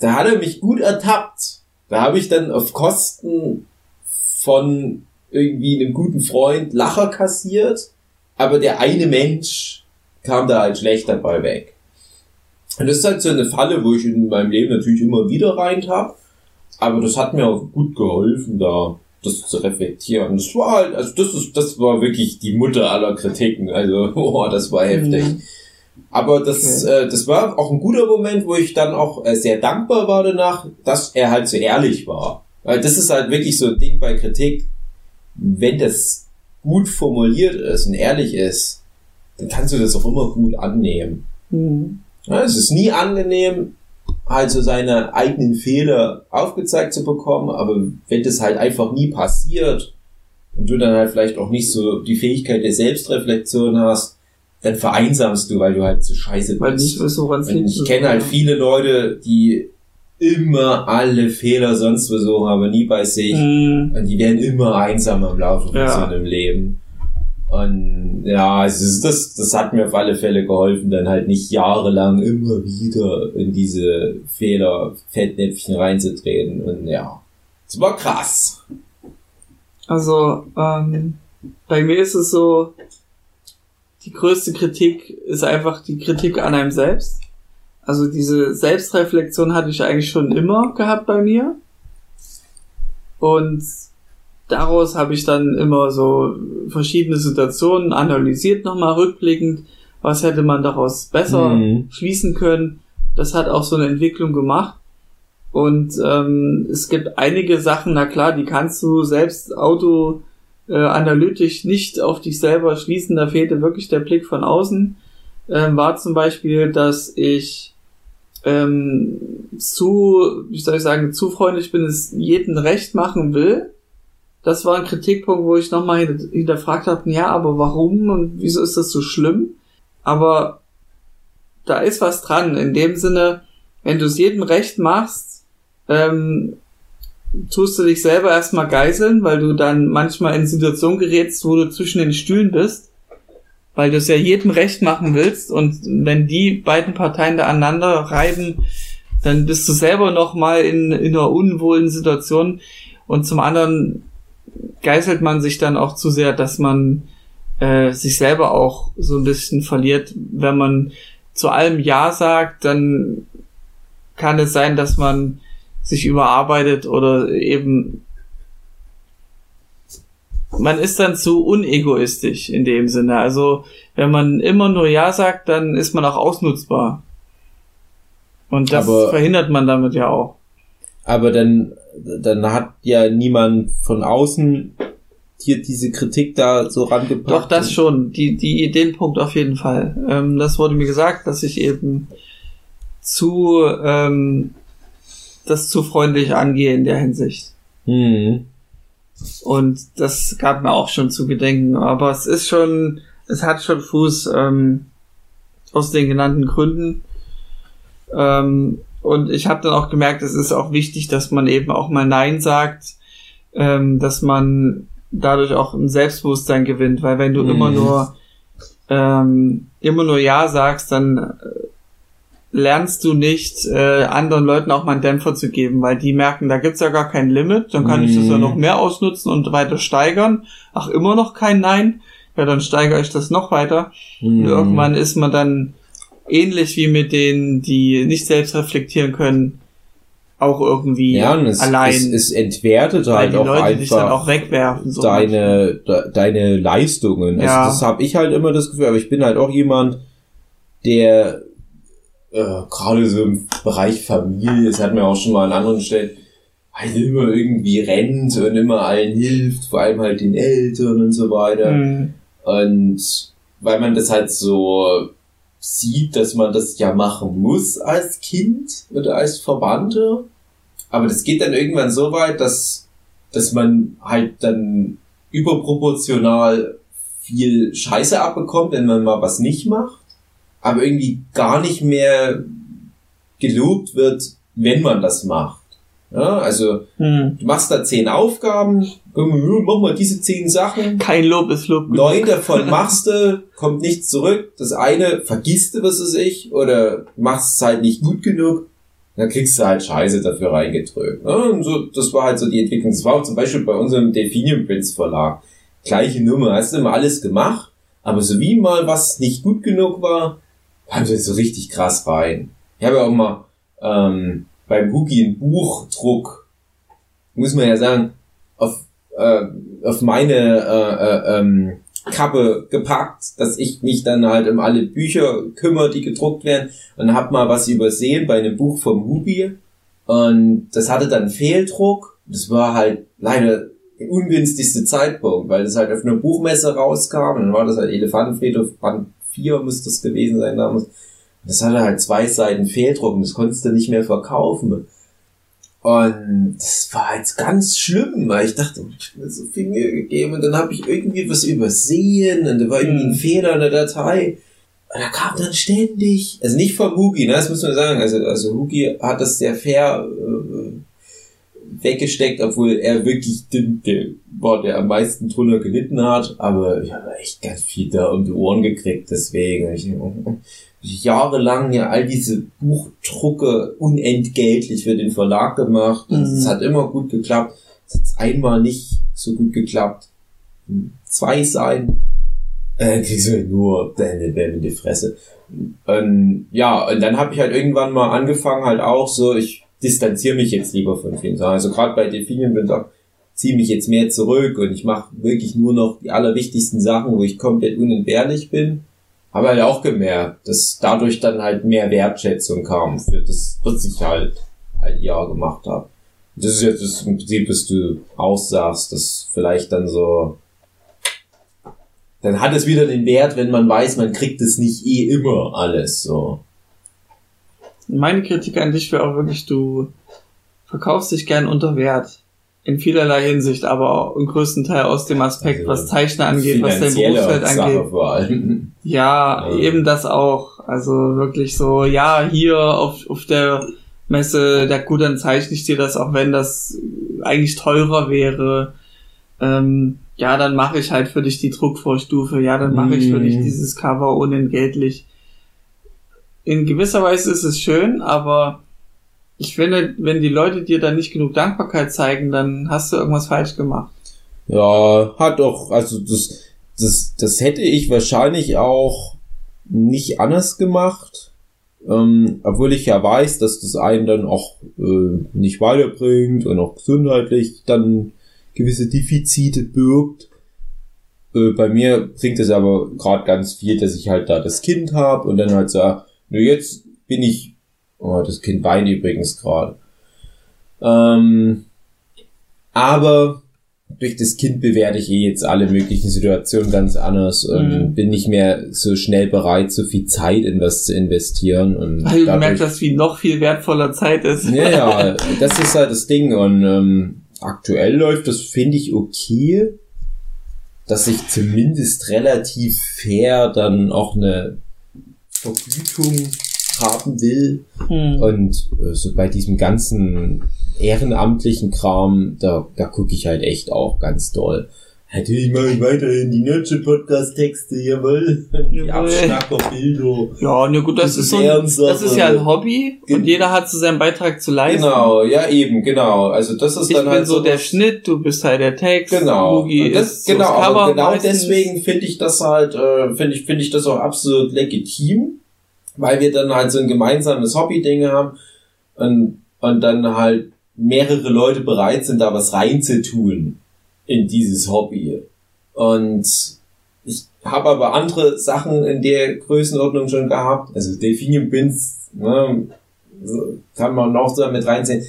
da hat er mich gut ertappt. Da habe ich dann auf Kosten von irgendwie einem guten Freund Lacher kassiert, aber der eine Mensch kam da halt schlecht dabei weg. Und das ist halt so eine Falle, wo ich in meinem Leben natürlich immer wieder rein hab, aber das hat mir auch gut geholfen, da das zu reflektieren. Das war halt, also das ist, das war wirklich die Mutter aller Kritiken. Also, oh, das war heftig. Mhm. Aber das, äh, das war auch ein guter Moment, wo ich dann auch äh, sehr dankbar war danach, dass er halt so ehrlich war. Weil das ist halt wirklich so ein Ding bei Kritik. Wenn das gut formuliert ist und ehrlich ist, dann kannst du das auch immer gut annehmen. Mhm. Ja, es ist nie angenehm, halt so seine eigenen Fehler aufgezeigt zu bekommen, aber wenn das halt einfach nie passiert und du dann halt vielleicht auch nicht so die Fähigkeit der Selbstreflexion hast, dann vereinsamst du, weil du halt so scheiße Weil bist. nicht weißt, woran es liegt. ich kenne halt viele Leute, die immer alle Fehler sonst wo suchen, aber nie bei sich. Mhm. Und die werden immer einsamer im Laufe von Ja. so einem Leben. Und ja, also das, das hat mir auf alle Fälle geholfen, dann halt nicht jahrelang immer wieder in diese Fehler, Fettnäpfchen reinzutreten. Und ja, es war krass. Also, ähm, bei mir ist es so, die größte Kritik ist einfach die Kritik an einem selbst. Also diese Selbstreflexion hatte ich eigentlich schon immer gehabt bei mir. Und daraus habe ich dann immer so verschiedene Situationen analysiert, nochmal rückblickend, was hätte man daraus besser Mhm. schließen können. Das hat auch so eine Entwicklung gemacht. Und ähm, es gibt einige Sachen, na klar, die kannst du selbst auto äh, analytisch nicht auf dich selber schließen, da fehlte wirklich der Blick von außen. Ähm, war zum Beispiel, dass ich ähm, zu, wie soll ich sagen, zu freundlich bin, es jedem recht machen will. Das war ein Kritikpunkt, wo ich nochmal hinter- hinterfragt habe, ja, aber warum und wieso ist das so schlimm? Aber da ist was dran. In dem Sinne, wenn du es jedem recht machst, ähm, tust du dich selber erstmal geiseln, weil du dann manchmal in Situationen gerätst, wo du zwischen den Stühlen bist, weil du es ja jedem recht machen willst und wenn die beiden Parteien da aneinander reiben, dann bist du selber nochmal in, in einer unwohlen Situation und zum anderen geißelt man sich dann auch zu sehr, dass man äh, sich selber auch so ein bisschen verliert. Wenn man zu allem Ja sagt, dann kann es sein, dass man sich überarbeitet oder eben man ist dann zu unegoistisch in dem Sinne. Also wenn man immer nur Ja sagt, dann ist man auch ausnutzbar. Und das Aber- verhindert man damit ja auch. Aber dann, dann hat ja niemand von außen hier diese Kritik da so rangepackt. Doch, das schon. Die, die, den Punkt auf jeden Fall. Ähm, das wurde mir gesagt, dass ich eben zu, ähm, das zu freundlich angehe in der Hinsicht. Hm. Und das gab mir auch schon zu gedenken. Aber es ist schon, es hat schon Fuß ähm, aus den genannten Gründen. Ähm, und ich habe dann auch gemerkt, es ist auch wichtig, dass man eben auch mal Nein sagt, ähm, dass man dadurch auch ein Selbstbewusstsein gewinnt, weil wenn du Mhm. immer nur ähm, immer nur Ja sagst, dann äh, lernst du nicht, äh, anderen Leuten auch mal einen Dämpfer zu geben, weil die merken, da gibt's ja gar kein Limit, dann kann ich das ja Mhm. noch mehr ausnutzen und weiter steigern. Ach, immer noch kein Nein? Ja, dann steigere ich das noch weiter. Und Hm. irgendwann ist man dann ähnlich wie mit denen, die nicht selbst reflektieren können, auch irgendwie Ja, und es, allein, es, es entwertet weil halt die auch Leute dich dann einfach auch wegwerfen. So deine, de, deine Leistungen. Also Ja. das habe ich halt immer das Gefühl, aber ich bin halt auch jemand, der äh, gerade so im Bereich Familie, das hat mir auch schon mal an anderen Stellen, halt immer irgendwie rennt und immer allen hilft, vor allem halt den Eltern und so weiter. Mhm. Und weil man das halt so sieht, dass man das ja machen muss als Kind oder als Verwandter. Aber das geht dann irgendwann so weit, dass, dass man halt dann überproportional viel Scheiße abbekommt, wenn man mal was nicht macht. Aber irgendwie gar nicht mehr gelobt wird, wenn man das macht. Ja, also Mhm. du machst da zehn Aufgaben, mach mal diese zehn Sachen, Kein Lob ist Lob. genug. Neun davon machst du, kommt nichts zurück. Das eine vergisst du, was weiß ich, oder machst es halt nicht gut genug. Dann kriegst du halt Scheiße dafür reingedrückt. Ne? Und so, das war halt so die Entwicklung. Das war auch zum Beispiel bei unserem Delphinium Prince Verlag. Gleiche Nummer. Hast du immer alles gemacht, aber so wie mal was nicht gut genug war, haben sie so richtig krass rein. Ich habe ja auch mal ähm, beim Hugi einen Buchdruck, muss man ja sagen, auf äh, auf meine äh, äh, ähm, Kappe gepackt, dass ich mich dann halt um alle Bücher kümmere, die gedruckt werden und hab mal was übersehen bei einem Buch vom Hubi und das hatte dann Fehldruck. Das war halt leider der ungünstigste Zeitpunkt, weil das halt auf einer Buchmesse rauskam und dann war das halt Elefantenfriedhof Band 4 müsste das gewesen sein damals. Das hatte halt zwei Seiten Fehldruck und das konntest du nicht mehr verkaufen. Und das war jetzt ganz schlimm, weil ich dachte, ich hab mir so viel Mühe gegeben und dann habe ich irgendwie was übersehen und da war irgendwie ein Mhm. Fehler in der Datei. Und da kam dann ständig, also nicht vom Hugi, ne, das muss man sagen, also, also Hugi hat das sehr fair äh, weggesteckt, obwohl er wirklich den, der war, der am meisten drunter gelitten hat. Aber ich habe echt ganz viel da um die Ohren gekriegt, deswegen. Ich, jahrelang ja all diese Buchdrucke unentgeltlich für den Verlag gemacht. Mhm. Es hat immer gut geklappt. Es hat einmal nicht so gut geklappt. Zwei sein, äh, kriegst du nur deine in die Fresse. Und, ja, und dann habe ich halt irgendwann mal angefangen, halt auch so, ich distanziere mich jetzt lieber von vielen Sachen. Also gerade bei Delfinien bin ich auch, ziehe mich jetzt mehr zurück und ich mache wirklich nur noch die allerwichtigsten Sachen, wo ich komplett unentbehrlich bin. Habe halt auch gemerkt, dass dadurch dann halt mehr Wertschätzung kam für das, was ich halt halt ja gemacht habe. Das ist jetzt das im Prinzip, was du aussagst, dass vielleicht dann so dann hat es wieder den Wert, wenn man weiß, man kriegt es nicht eh immer alles so. Meine Kritik an dich wäre auch wirklich, du verkaufst dich gern unter Wert. In vielerlei Hinsicht, aber auch im größten Teil aus dem Aspekt, Also, was Zeichner angeht, was dein Berufsfeld angeht. Ja, Ja. eben das auch. Also wirklich so, ja, hier auf, auf der Messe, der gut, dann zeichne ich dir das, auch wenn das eigentlich teurer wäre. Ähm, ja, dann mache ich halt für dich die Druckvorstufe. Ja, dann mache ich für dich Mhm. dieses Cover unentgeltlich. In gewisser Weise ist es schön, aber ich finde, wenn die Leute dir dann nicht genug Dankbarkeit zeigen, dann hast du irgendwas falsch gemacht. Ja, hat doch, also das, das, das hätte ich wahrscheinlich auch nicht anders gemacht. Ähm, obwohl ich ja weiß, dass das einen dann auch äh, nicht weiterbringt und auch gesundheitlich dann gewisse Defizite birgt. Äh, bei mir bringt es aber gerade ganz viel, dass ich halt da das Kind habe und dann halt sage, nur jetzt bin ich, oh, das Kind weint übrigens gerade. Ähm, aber durch das Kind bewerte ich eh jetzt alle möglichen Situationen ganz anders und Mhm. bin nicht mehr so schnell bereit, so viel Zeit in was zu investieren und Weil du merkst, dass wie noch viel wertvoller Zeit ist. ja, ja, das ist halt das Ding. Und ähm, aktuell läuft das, finde ich, okay, dass ich zumindest relativ fair dann auch eine Vergütung haben will. Hm. Und äh, so bei diesem ganzen ehrenamtlichen Kram, da, da gucke ich halt echt auch ganz doll. Natürlich mache ich weiterhin die Nurture-Podcast-Texte, jawohl. Die Jawohl. Abschnacker-Bilder. Ja, ne gut, das, Das ist so ein, das ist ja ein Hobby und Gen- jeder hat so seinen Beitrag zu leisten. Genau, ja eben, genau. Also das ist Ich dann bin halt so der Schnitt, du bist halt der Text, Genau. Und das, ist so genau, genau meistens. deswegen finde ich das halt, äh, finde ich, finde ich das auch absolut legitim, weil wir dann halt so ein gemeinsames Hobby-Ding haben und, und dann halt mehrere Leute bereit sind, da was reinzutun in dieses Hobby. Und ich habe aber andere Sachen in der Größenordnung schon gehabt. Also Delphinium Pins, ne, kann man noch so mit reinziehen,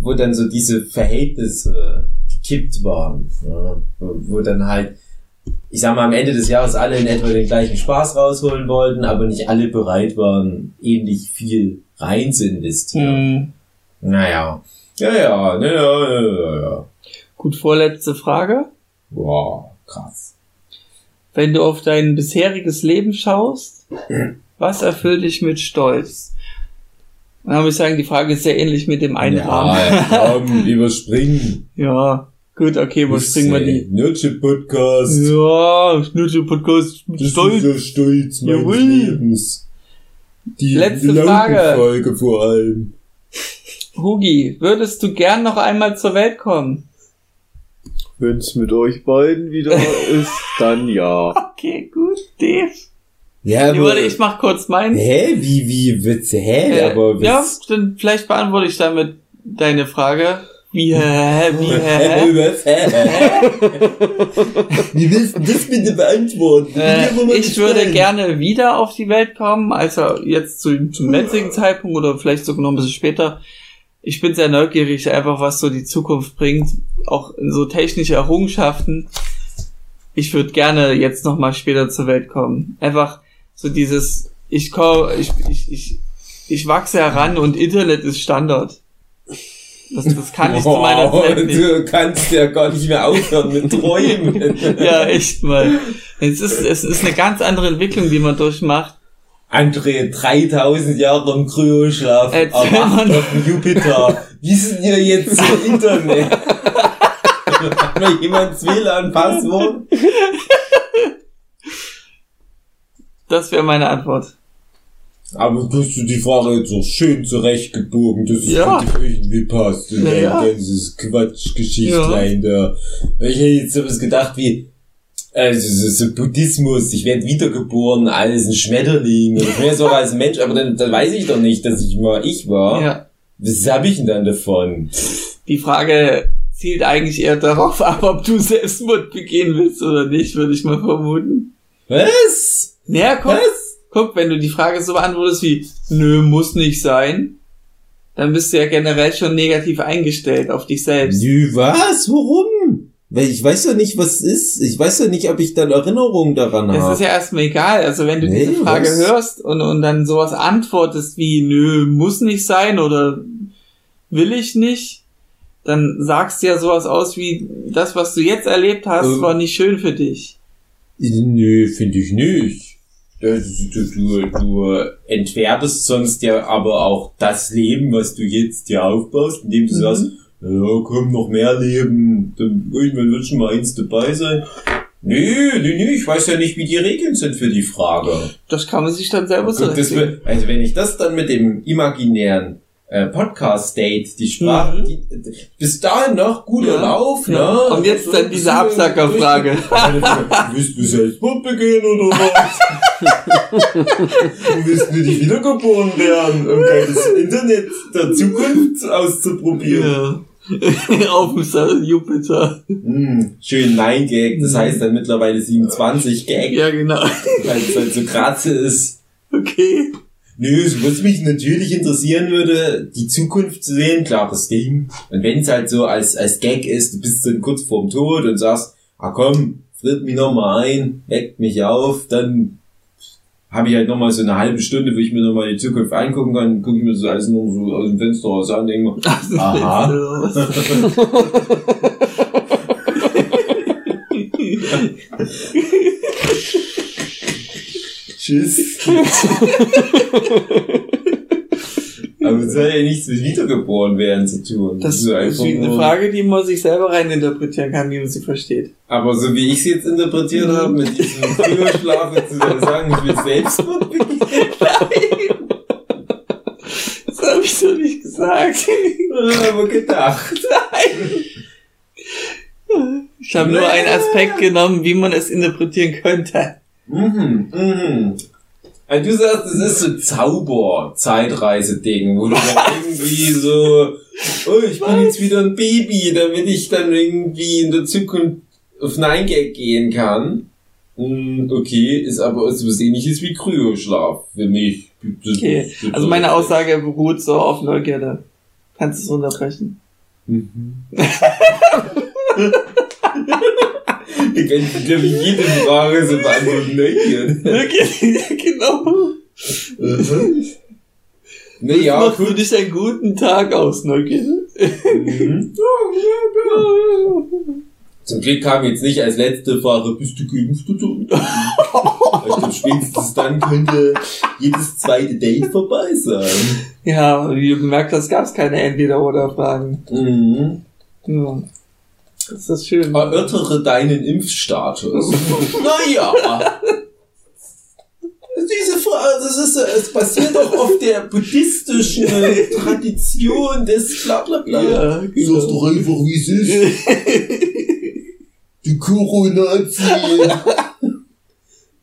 wo dann so diese Verhältnisse gekippt waren. Wo, wo dann halt, ich sag mal, am Ende des Jahres alle in etwa den gleichen Spaß rausholen wollten, aber nicht alle bereit waren, ähnlich viel rein zu investieren. Hm. Naja. Ja, ja, ja, ja, ja, ja. Gut, vorletzte Frage. Wow, krass. Wenn du auf dein bisheriges Leben schaust, was erfüllt dich mit Stolz? Dann muss ich sagen, die Frage ist sehr ähnlich mit dem Einrahmen. Ja, komm, überspringen. Ja, gut, okay, überspringen wir die. Nurture Podcast. Ja, Schnitzel Podcast mit Das Stolz. ist der Stolz meines Jawohl. Lebens. Die Letzte Frage. Folge vor allem. Hugi, würdest du gern noch einmal zur Welt kommen? Wenn's mit euch beiden wieder ist, dann ja. Okay, gut, Dave. Ja, Nee, warte, ich mach kurz meinen. Hä? Wie, wie, wird's, hä? Äh, aber ja, was- dann vielleicht beantworte ich damit deine Frage. Wie, hä, wie, hä? Wie willst du das bitte beantworten? Äh, ich würde gespannt. gerne wieder auf die Welt kommen, also jetzt zu, zum jetzigen Zeitpunkt oder vielleicht sogar noch ein bisschen später. Ich bin sehr neugierig, einfach was so die Zukunft bringt, auch in so technische Errungenschaften. Ich würde gerne jetzt noch mal später zur Welt kommen. Einfach so dieses, ich komme, ich, ich, ich, ich wachse heran und Internet ist Standard. Das, das kann ich zu meiner Wow, Zeit nicht. Du kannst ja gar nicht mehr aufhören mit Träumen. Ja, echt mal. Es ist, es ist eine ganz andere Entwicklung, die man durchmacht. André, 3000 Jahre im Kryoschlaf, mal. auf dem Jupiter. Wie sind ihr jetzt im Internet? Hat noch jemand WLAN-Passwort? Das wäre meine Antwort. Aber hast du die Frage jetzt so schön zurechtgebogen, dass es Ja. für dich irgendwie passt. Und Ja, dein ja. ganzes Quatschgeschichtlein da. Ich hätte jetzt sowas gedacht wie, also so, so Buddhismus, ich werde wiedergeboren als ein Schmetterling. Ich wäre so als Mensch, aber dann, dann weiß ich doch nicht, dass ich mal ich war. Ja. Was hab ich denn dann davon? Die Frage zielt eigentlich eher darauf ab, ob du Selbstmord begehen willst oder nicht, würde ich mal vermuten. Was? Naja, guck, Was? Guck, wenn du die Frage so beantwortest wie, nö, muss nicht sein, dann bist du ja generell schon negativ eingestellt auf dich selbst. Nö, was? Warum? Weil ich weiß ja nicht, was es ist. Ich weiß ja nicht, ob ich dann Erinnerungen daran Es habe. ist ja erstmal egal. Also wenn du Nee, diese Frage was? hörst und, und dann sowas antwortest wie, nö, muss nicht sein oder will ich nicht, dann sagst du ja sowas aus wie, das, was du jetzt erlebt hast, Ähm. war nicht schön für dich. Nö, finde ich nicht. Du, du, du entwertest sonst ja aber auch das Leben, was du jetzt dir aufbaust, indem du Mhm. sagst, ja, komm, noch mehr Leben, dann irgendwann wird schon mal eins dabei sein. Nö, nö, nö, ich weiß ja nicht, wie die Regeln sind für die Frage. Das kann man sich dann selber das, zurechtlegen. wird- also wenn ich das dann mit dem imaginären äh, Podcast-Date, die Sprache, Mhm. die, bis dahin noch guter Ja. Lauf, Ja. ne? Und jetzt dann diese Absackerfrage. Willst du Selbstmord begehen oder was? du willst nur nicht wiedergeboren werden, um das Internet der Zukunft auszuprobieren. Ja. Auf dem Jupiter. Hm, schön Nein-Gag, das heißt dann mittlerweile 27 Gag, Ja, genau. weil es halt so kratze ist. Okay. Nö, so was mich natürlich interessieren würde, die Zukunft zu sehen, klares Ding. Und wenn es halt so als, als Gag ist, du bist dann kurz vorm Tod und sagst, ah komm, fritt mich noch mal ein, weckt mich auf, dann habe ich halt noch mal so eine halbe Stunde, wo ich mir noch mal die Zukunft angucken kann, gucke ich mir das alles nur so aus dem Fenster raus an, denke mir, Aha. tschüss. Aber es hat ja nichts mit wiedergeboren werden zu tun. Das so ist eine Frage, die man sich selber reininterpretieren kann, wie man sie versteht. Aber so wie ich es jetzt interpretiert habe, mit diesem jetzt zu sagen, ich will Selbstmord begehen. Das habe ich so nicht gesagt. Aber gedacht. Ich habe nur einen Aspekt genommen, wie man es interpretieren könnte. Mhm, mhm. Also du sagst, es ist so Zauber-Zeitreise-Ding, wo du dann irgendwie so, oh, ich bin jetzt wieder ein Baby, damit ich dann irgendwie in der Zukunft auf Nein gehen kann. Hm, okay, ist aber so was ähnliches wie Kryoschlaf für mich. Das Okay. ist- Also meine Aussage beruht so auf Neugierde. Kannst du es unterbrechen? Mhm. Ich kann, glaube ich, jede Frage so beantworten. Neugierde. Okay, genau. Naja, Macht für gut. dich einen guten Tag aus, Neugierde. Mhm. Zum Glück kam jetzt nicht als letzte Frage, bist du geimpft oder ich glaube, spätestens dann könnte jedes zweite Date vorbei sein. Ja, wie du gemerkt hast, gab es keine Entweder-Oder-Fragen. Mhm. Ja. Das ist schön. Erörtere deinen Impfstatus. naja. Diese Frage, das ist, es basiert doch auf der buddhistischen Tradition des bla bla bla. Ja, Sag's genau. doch einfach, wie es ist. Die Corona-Nazi.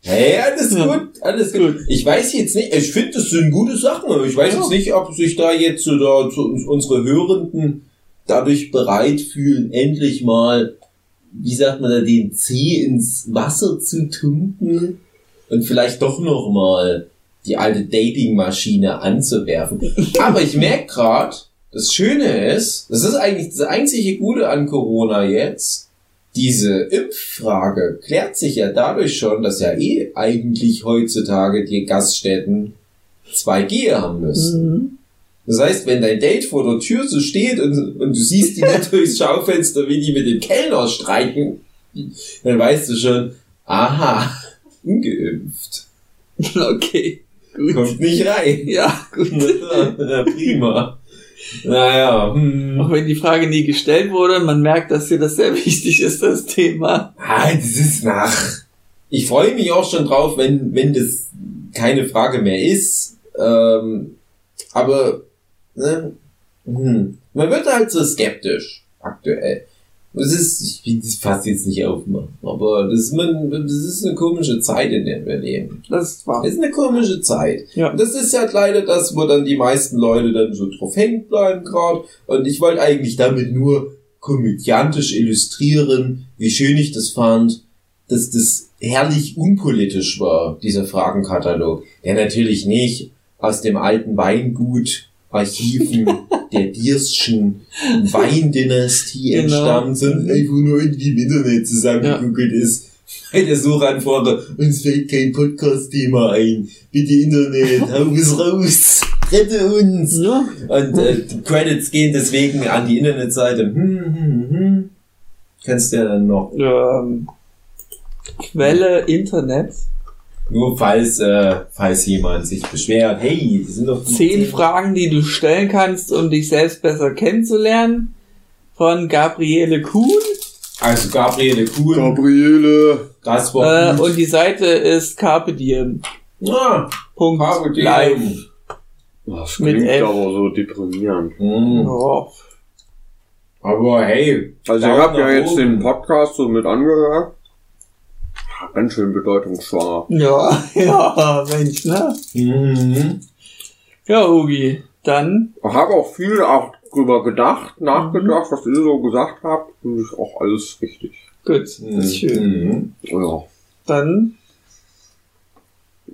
Hey, alles Ja. gut, alles gut. Gut. Ich weiß jetzt nicht, ich finde, das sind gute Sachen, aber ich weiß Ja. jetzt nicht, ob sich da jetzt so da zu uns, unsere Hörenden dadurch bereit fühlen, endlich mal, wie sagt man da, den Zeh ins Wasser zu tunken und vielleicht doch noch mal die alte Dating-Maschine anzuwerfen. Aber ich merke gerade, das Schöne ist, das ist eigentlich das einzige Gute an Corona jetzt, diese Impffrage klärt sich ja dadurch schon, dass ja eh eigentlich heutzutage die Gaststätten 2G haben müssen. Mhm. Das heißt, wenn dein Date vor der Tür so steht und, und du siehst die nicht durchs Schaufenster, wie die mit dem Kellner streiken, dann weißt du schon, aha, ungeimpft. Okay. gut. Kommt nicht rein. Ja, gut. Ja, prima. Naja, hm. Auch wenn die Frage nie gestellt wurde, man merkt, dass dir das sehr wichtig ist, das Thema. Ah, das ist nach. Ich freue mich auch schon drauf, wenn, wenn das keine Frage mehr ist. Ähm, aber ne, hm, man wird halt so skeptisch aktuell. Das ist, ich will das fast jetzt nicht aufmachen, aber das ist, man, das ist eine komische Zeit, in der wir leben. Das ist wahr. Das ist eine komische Zeit. Ja. Und das ist halt leider das, wo dann die meisten Leute dann so drauf hängen bleiben gerade. Und ich wollte eigentlich damit nur komödiantisch illustrieren, wie schön ich das fand, dass das herrlich unpolitisch war, dieser Fragenkatalog. Der natürlich nicht aus dem alten Weingut Archiven der Dierschen Weindynastie Genau. entstammt, sondern einfach nur irgendwie im Internet zusammengegoogelt ist. Bei der Suchanfrage, uns fällt kein Podcast-Thema ein. Bitte Internet, hau es raus. Rette uns. Ja. Und äh, die Credits gehen deswegen an die Internetseite. Hm, hm, hm. Kannst du ja dann noch. Ähm, Quelle Internet. Nur falls, äh, falls jemand sich beschwert, hey, die sind doch Zehn Fragen, die du stellen kannst, um dich selbst besser kennenzulernen. Von Gabriele Kuhn. Also Gabriele Kuhn, Gabriele. das war Äh, und die Seite ist carpe diem. ah, Punkt Carpe diem. live. Das Mit klingt F. aber so deprimierend. Hm. Oh. Aber hey, Also ich Daumen habe ja nach jetzt oben. den Podcast so mit angehört. Ganz schön bedeutungsschwanger. Ja, ja, Mensch, ne? Mhm. Ja, Ugi, dann, Ich habe auch viel auch drüber gedacht, nachgedacht, was ihr so gesagt habt. Finde ich auch alles richtig. gut, das ist schön. Mhm. Ja. Dann,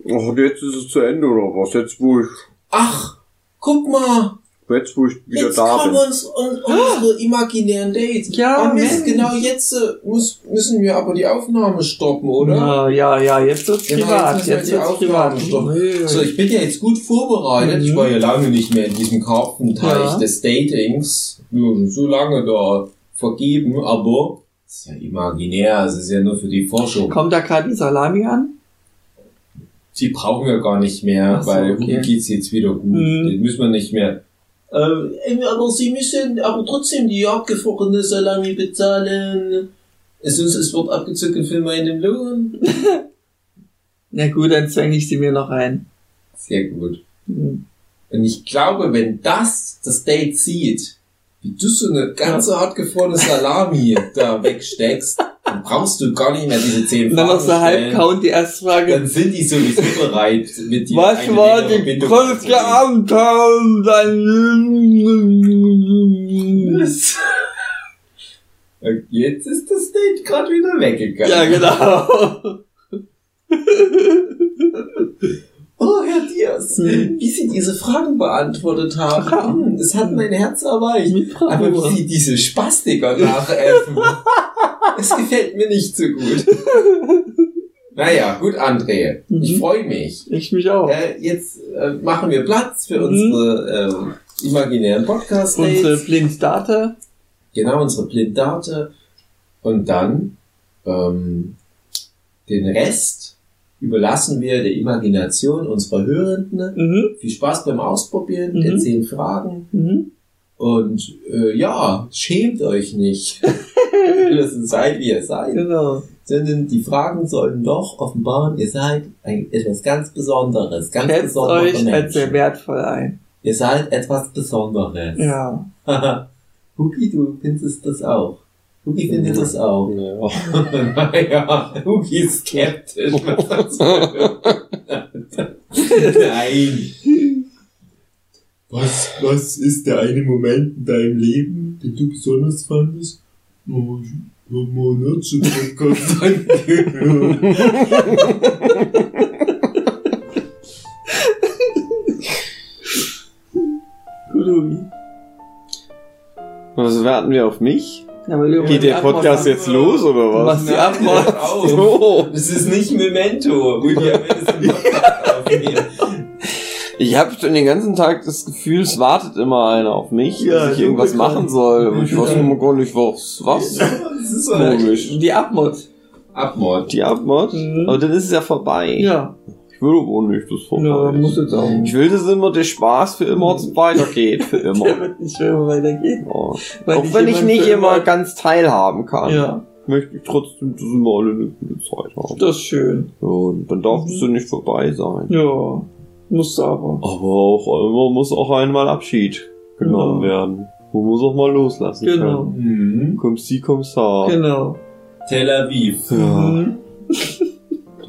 Und jetzt ist es zu Ende oder was? Jetzt wo ich, Ach, guck mal, jetzt wo ich wieder jetzt da kommen bin. uns un unsere imaginären Dates. Ja, oh, Mist, genau jetzt äh, muss, müssen wir aber die Aufnahme stoppen, oder? na, ja, ja, jetzt wird's Genau, privat, jetzt jetzt wird's privat. stoppen. So, ich bin ja jetzt gut vorbereitet. Ich Mhm. war ja lange nicht mehr in diesem Karpfenteich Ja. des Datings. Ja, so lange da vergeben, aber es ist ja imaginär. Es ist ja nur für die Forschung. Kommt da gerade die Salami an? Die brauchen wir gar nicht mehr, so, weil okay. Geht's jetzt wieder gut. Mhm. Den müssen wir nicht mehr. Äh, aber Sie müssen aber trotzdem die abgefrorene Salami bezahlen. Sonst es wird abgezogen für meinen Lohn. Na gut, dann zwänge ich sie mir noch ein. Sehr gut. Hm. Und ich glaube, wenn das das Date sieht, wie du so eine ganze hartgefrorene Salami da wegsteckst, dann brauchst du gar nicht mehr diese zehn Und dann Fragen so halb count die erste Frage. Dann sind die sowieso bereit, mit dir Was eine war die größte. Anteil? Und jetzt ist das Date gerade wieder weggegangen. Ja, genau. Oh, Herr Diaz, Hm. wie Sie diese Fragen beantwortet haben, hm, es hat mein Herz erweicht. Aber wie Sie diese Spastiker nachäffen, es gefällt mir nicht so gut. Naja, gut, André. Ich Mhm. freue mich. Ich mich auch. Äh, jetzt äh, machen wir Platz für Mhm. unsere äh, imaginären Podcast-Dates. Unsere Blinddate. Genau, unsere Blindate. Und dann ähm, den Rest überlassen wir der Imagination unserer Hörenden. Mhm. Viel Spaß beim Ausprobieren Mhm. der zehn Fragen. Mhm. Und äh, ja, schämt euch nicht. ihr seid, wie ihr seid. Genau. Sondern die Fragen sollen doch offenbaren, ihr seid ein, etwas ganz Besonderes. Ganz Schätzt besondere euch als sehr wertvoll ein. Ihr seid etwas Besonderes. Ja. Huki, du findest das auch. Huki findet das auch. Ja. naja, Huki ist skeptisch. Nein. Was, was ist der eine Moment in deinem Leben, den du besonders fandest? Oh, ich hab mal einen Ärzte-Podcast angehört. Gut, Ugi. Was warten wir auf mich? Ja, Geht der Podcast jetzt los oder was? machst die Antwort. hör auf. So. Das ist nicht Memento. Podcast aufnehmen. Ich habe schon den ganzen Tag das Gefühl, es wartet immer einer auf mich, Ja, dass ich irgendwas bekannt. machen soll. Aber ich weiß immer gar nicht, was. Was? Das ist so Komisch. Die Abmod. Abmord. Die Abmod? Mhm. Aber dann ist es ja vorbei. Ja. Ich will aber nicht, dass es vorbei Ja, muss jetzt auch. Ich will, dass immer der Spaß für immer weitergeht. Für Der immer. wird nicht mehr weitergehen. Ja. Weil Auch wenn ich nicht für immer ganz teilhaben kann, Ja, möchte ich trotzdem, dass immer alle eine gute Zeit haben. das ist schön. Ja, und dann darf Mhm. es ja nicht vorbei sein. Ja, musst du aber. Aber auch immer muss auch einmal Abschied genommen Genau. werden. Man muss auch mal loslassen Genau. können. Mhm. Komm sie, komm sa. Genau. Tel Aviv. Ja, Mhm.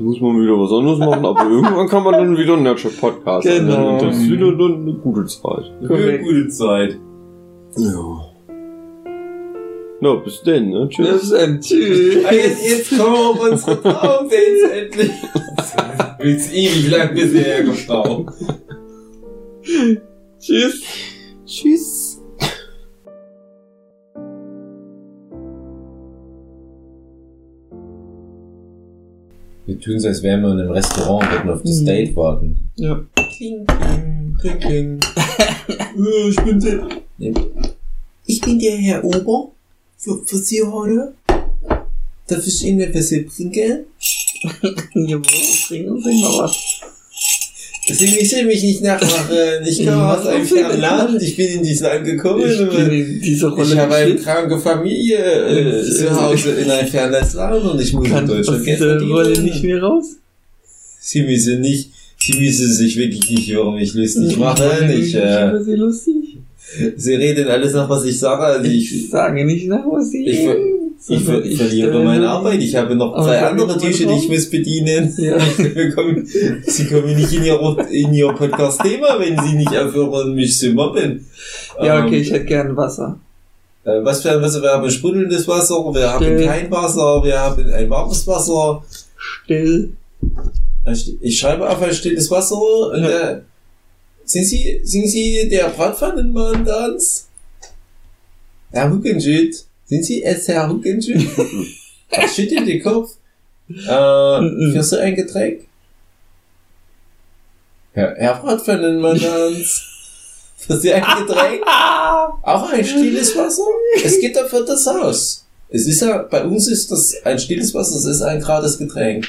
muss man wieder was anderes machen, aber irgendwann kann man dann wieder einen Nurture-Podcast Genau. anhören und das ist wieder dann eine gute Zeit. Eine gute Zeit. Ja. Na, bis denn, ne? Tschüss. Bis dann. Tschüss. Jetzt, jetzt kommen wir auf unsere Traumdates endlich. Bis ewig lang bisher gestaubt. Tschüss. Tschüss. Wir tun so, als wären wir in einem Restaurant und würden auf das Mhm. Date warten. Ja. Kling, kling, kling, kling. Ja, ich bin der. Nee. Ich bin der Herr Ober. Für, für Sie heute. Darf ich Ihnen etwas bringen? Jawohl, bringen Sie mal was. Sie müssen mich nicht nachmachen. Ich komme aus einem fernen Land. Ich bin in dieses Land gekommen. Ich bin in diese Rolle Ich habe eine kranke Familie äh, Äh, zu Hause in ein fernes Land und ich muss in Deutschland Geld dieser Rolle verdienen. nicht mehr raus. Sie müssen nicht, Sie müssen sich wirklich nicht über mich lustig machen. Ich, Ich äh, finde sie lustig. Sie reden alles nach, was ich sage. Also Ich ich, sage nicht nach, was sie ich reden, ich ver sondern verliere meine Arbeit. Ich habe noch zwei andere Tische, die ich muss bedienen. Ja. Sie kommen, Sie kommen nicht in Ihr, in Ihr Podcast-Thema, wenn Sie nicht aufhören, mich zu mobben. Ja, okay, Ähm, ich hätte gern Wasser. Äh, Was für ein Wasser? Wir haben sprudelndes Wasser, wir haben Still. kein Wasser, wir haben ein warmes Wasser. Still. Ich schreibe auf ein stilles Wasser. Und, Ja. äh, sind Sie, sind Sie der Bratpfannenmann dans? Herr Huckenschütt. Sind Sie es, Herr Huckenschütt? Was schüttelt den Kopf? Äh, Mhm. für so ein Getränk? Herr, Herr Bratpfannenmann dans. Für so ein Getränk? Auch ein stilles Wasser? Es geht dafür das Haus. Es ist ja, bei uns ist das ein stilles Wasser, es ist ein gratis Getränk.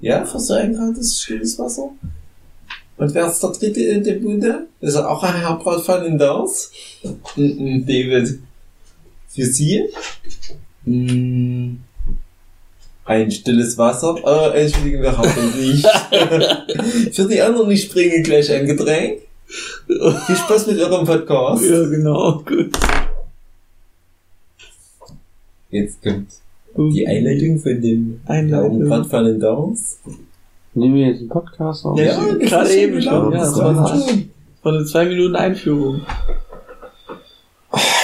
Ja, für so ein gratis stilles Wasser. Und wer ist der Dritte in dem Bunde? Ist er auch ein Herr Bratpfannen das? Mhm, David. Für Sie? Mm, Ein stilles Wasser? Äh, entschuldigen wir haben nicht. Für die anderen, ich bringe gleich ein Getränk. Viel Spaß mit eurem Podcast. Ja, genau. Gut. Jetzt kommt die Einleitung von dem Einleitung. Bratpfannen Dance. Nehmen wir jetzt einen Podcast auf? Ja, Ja, das gerade eben schon. Ja, das das war eine, schon. war eine zwei Minuten Einführung.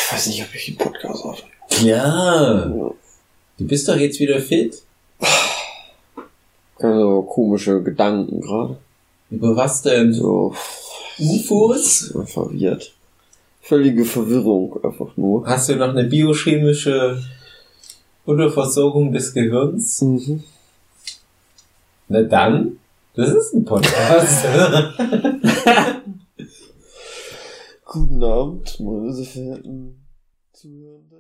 Ich weiß nicht, ob ich einen Podcast auf. Ja. Du bist doch jetzt wieder fit. Also komische Gedanken gerade. Über was denn? So UFOs? verwirrt. Völlige Verwirrung einfach nur. Hast du noch eine biochemische Unterversorgung des Gehirns? Mhm. Na dann, das ist ein Podcast. Guten Abend, meine sehr verehrten Zuhörenden.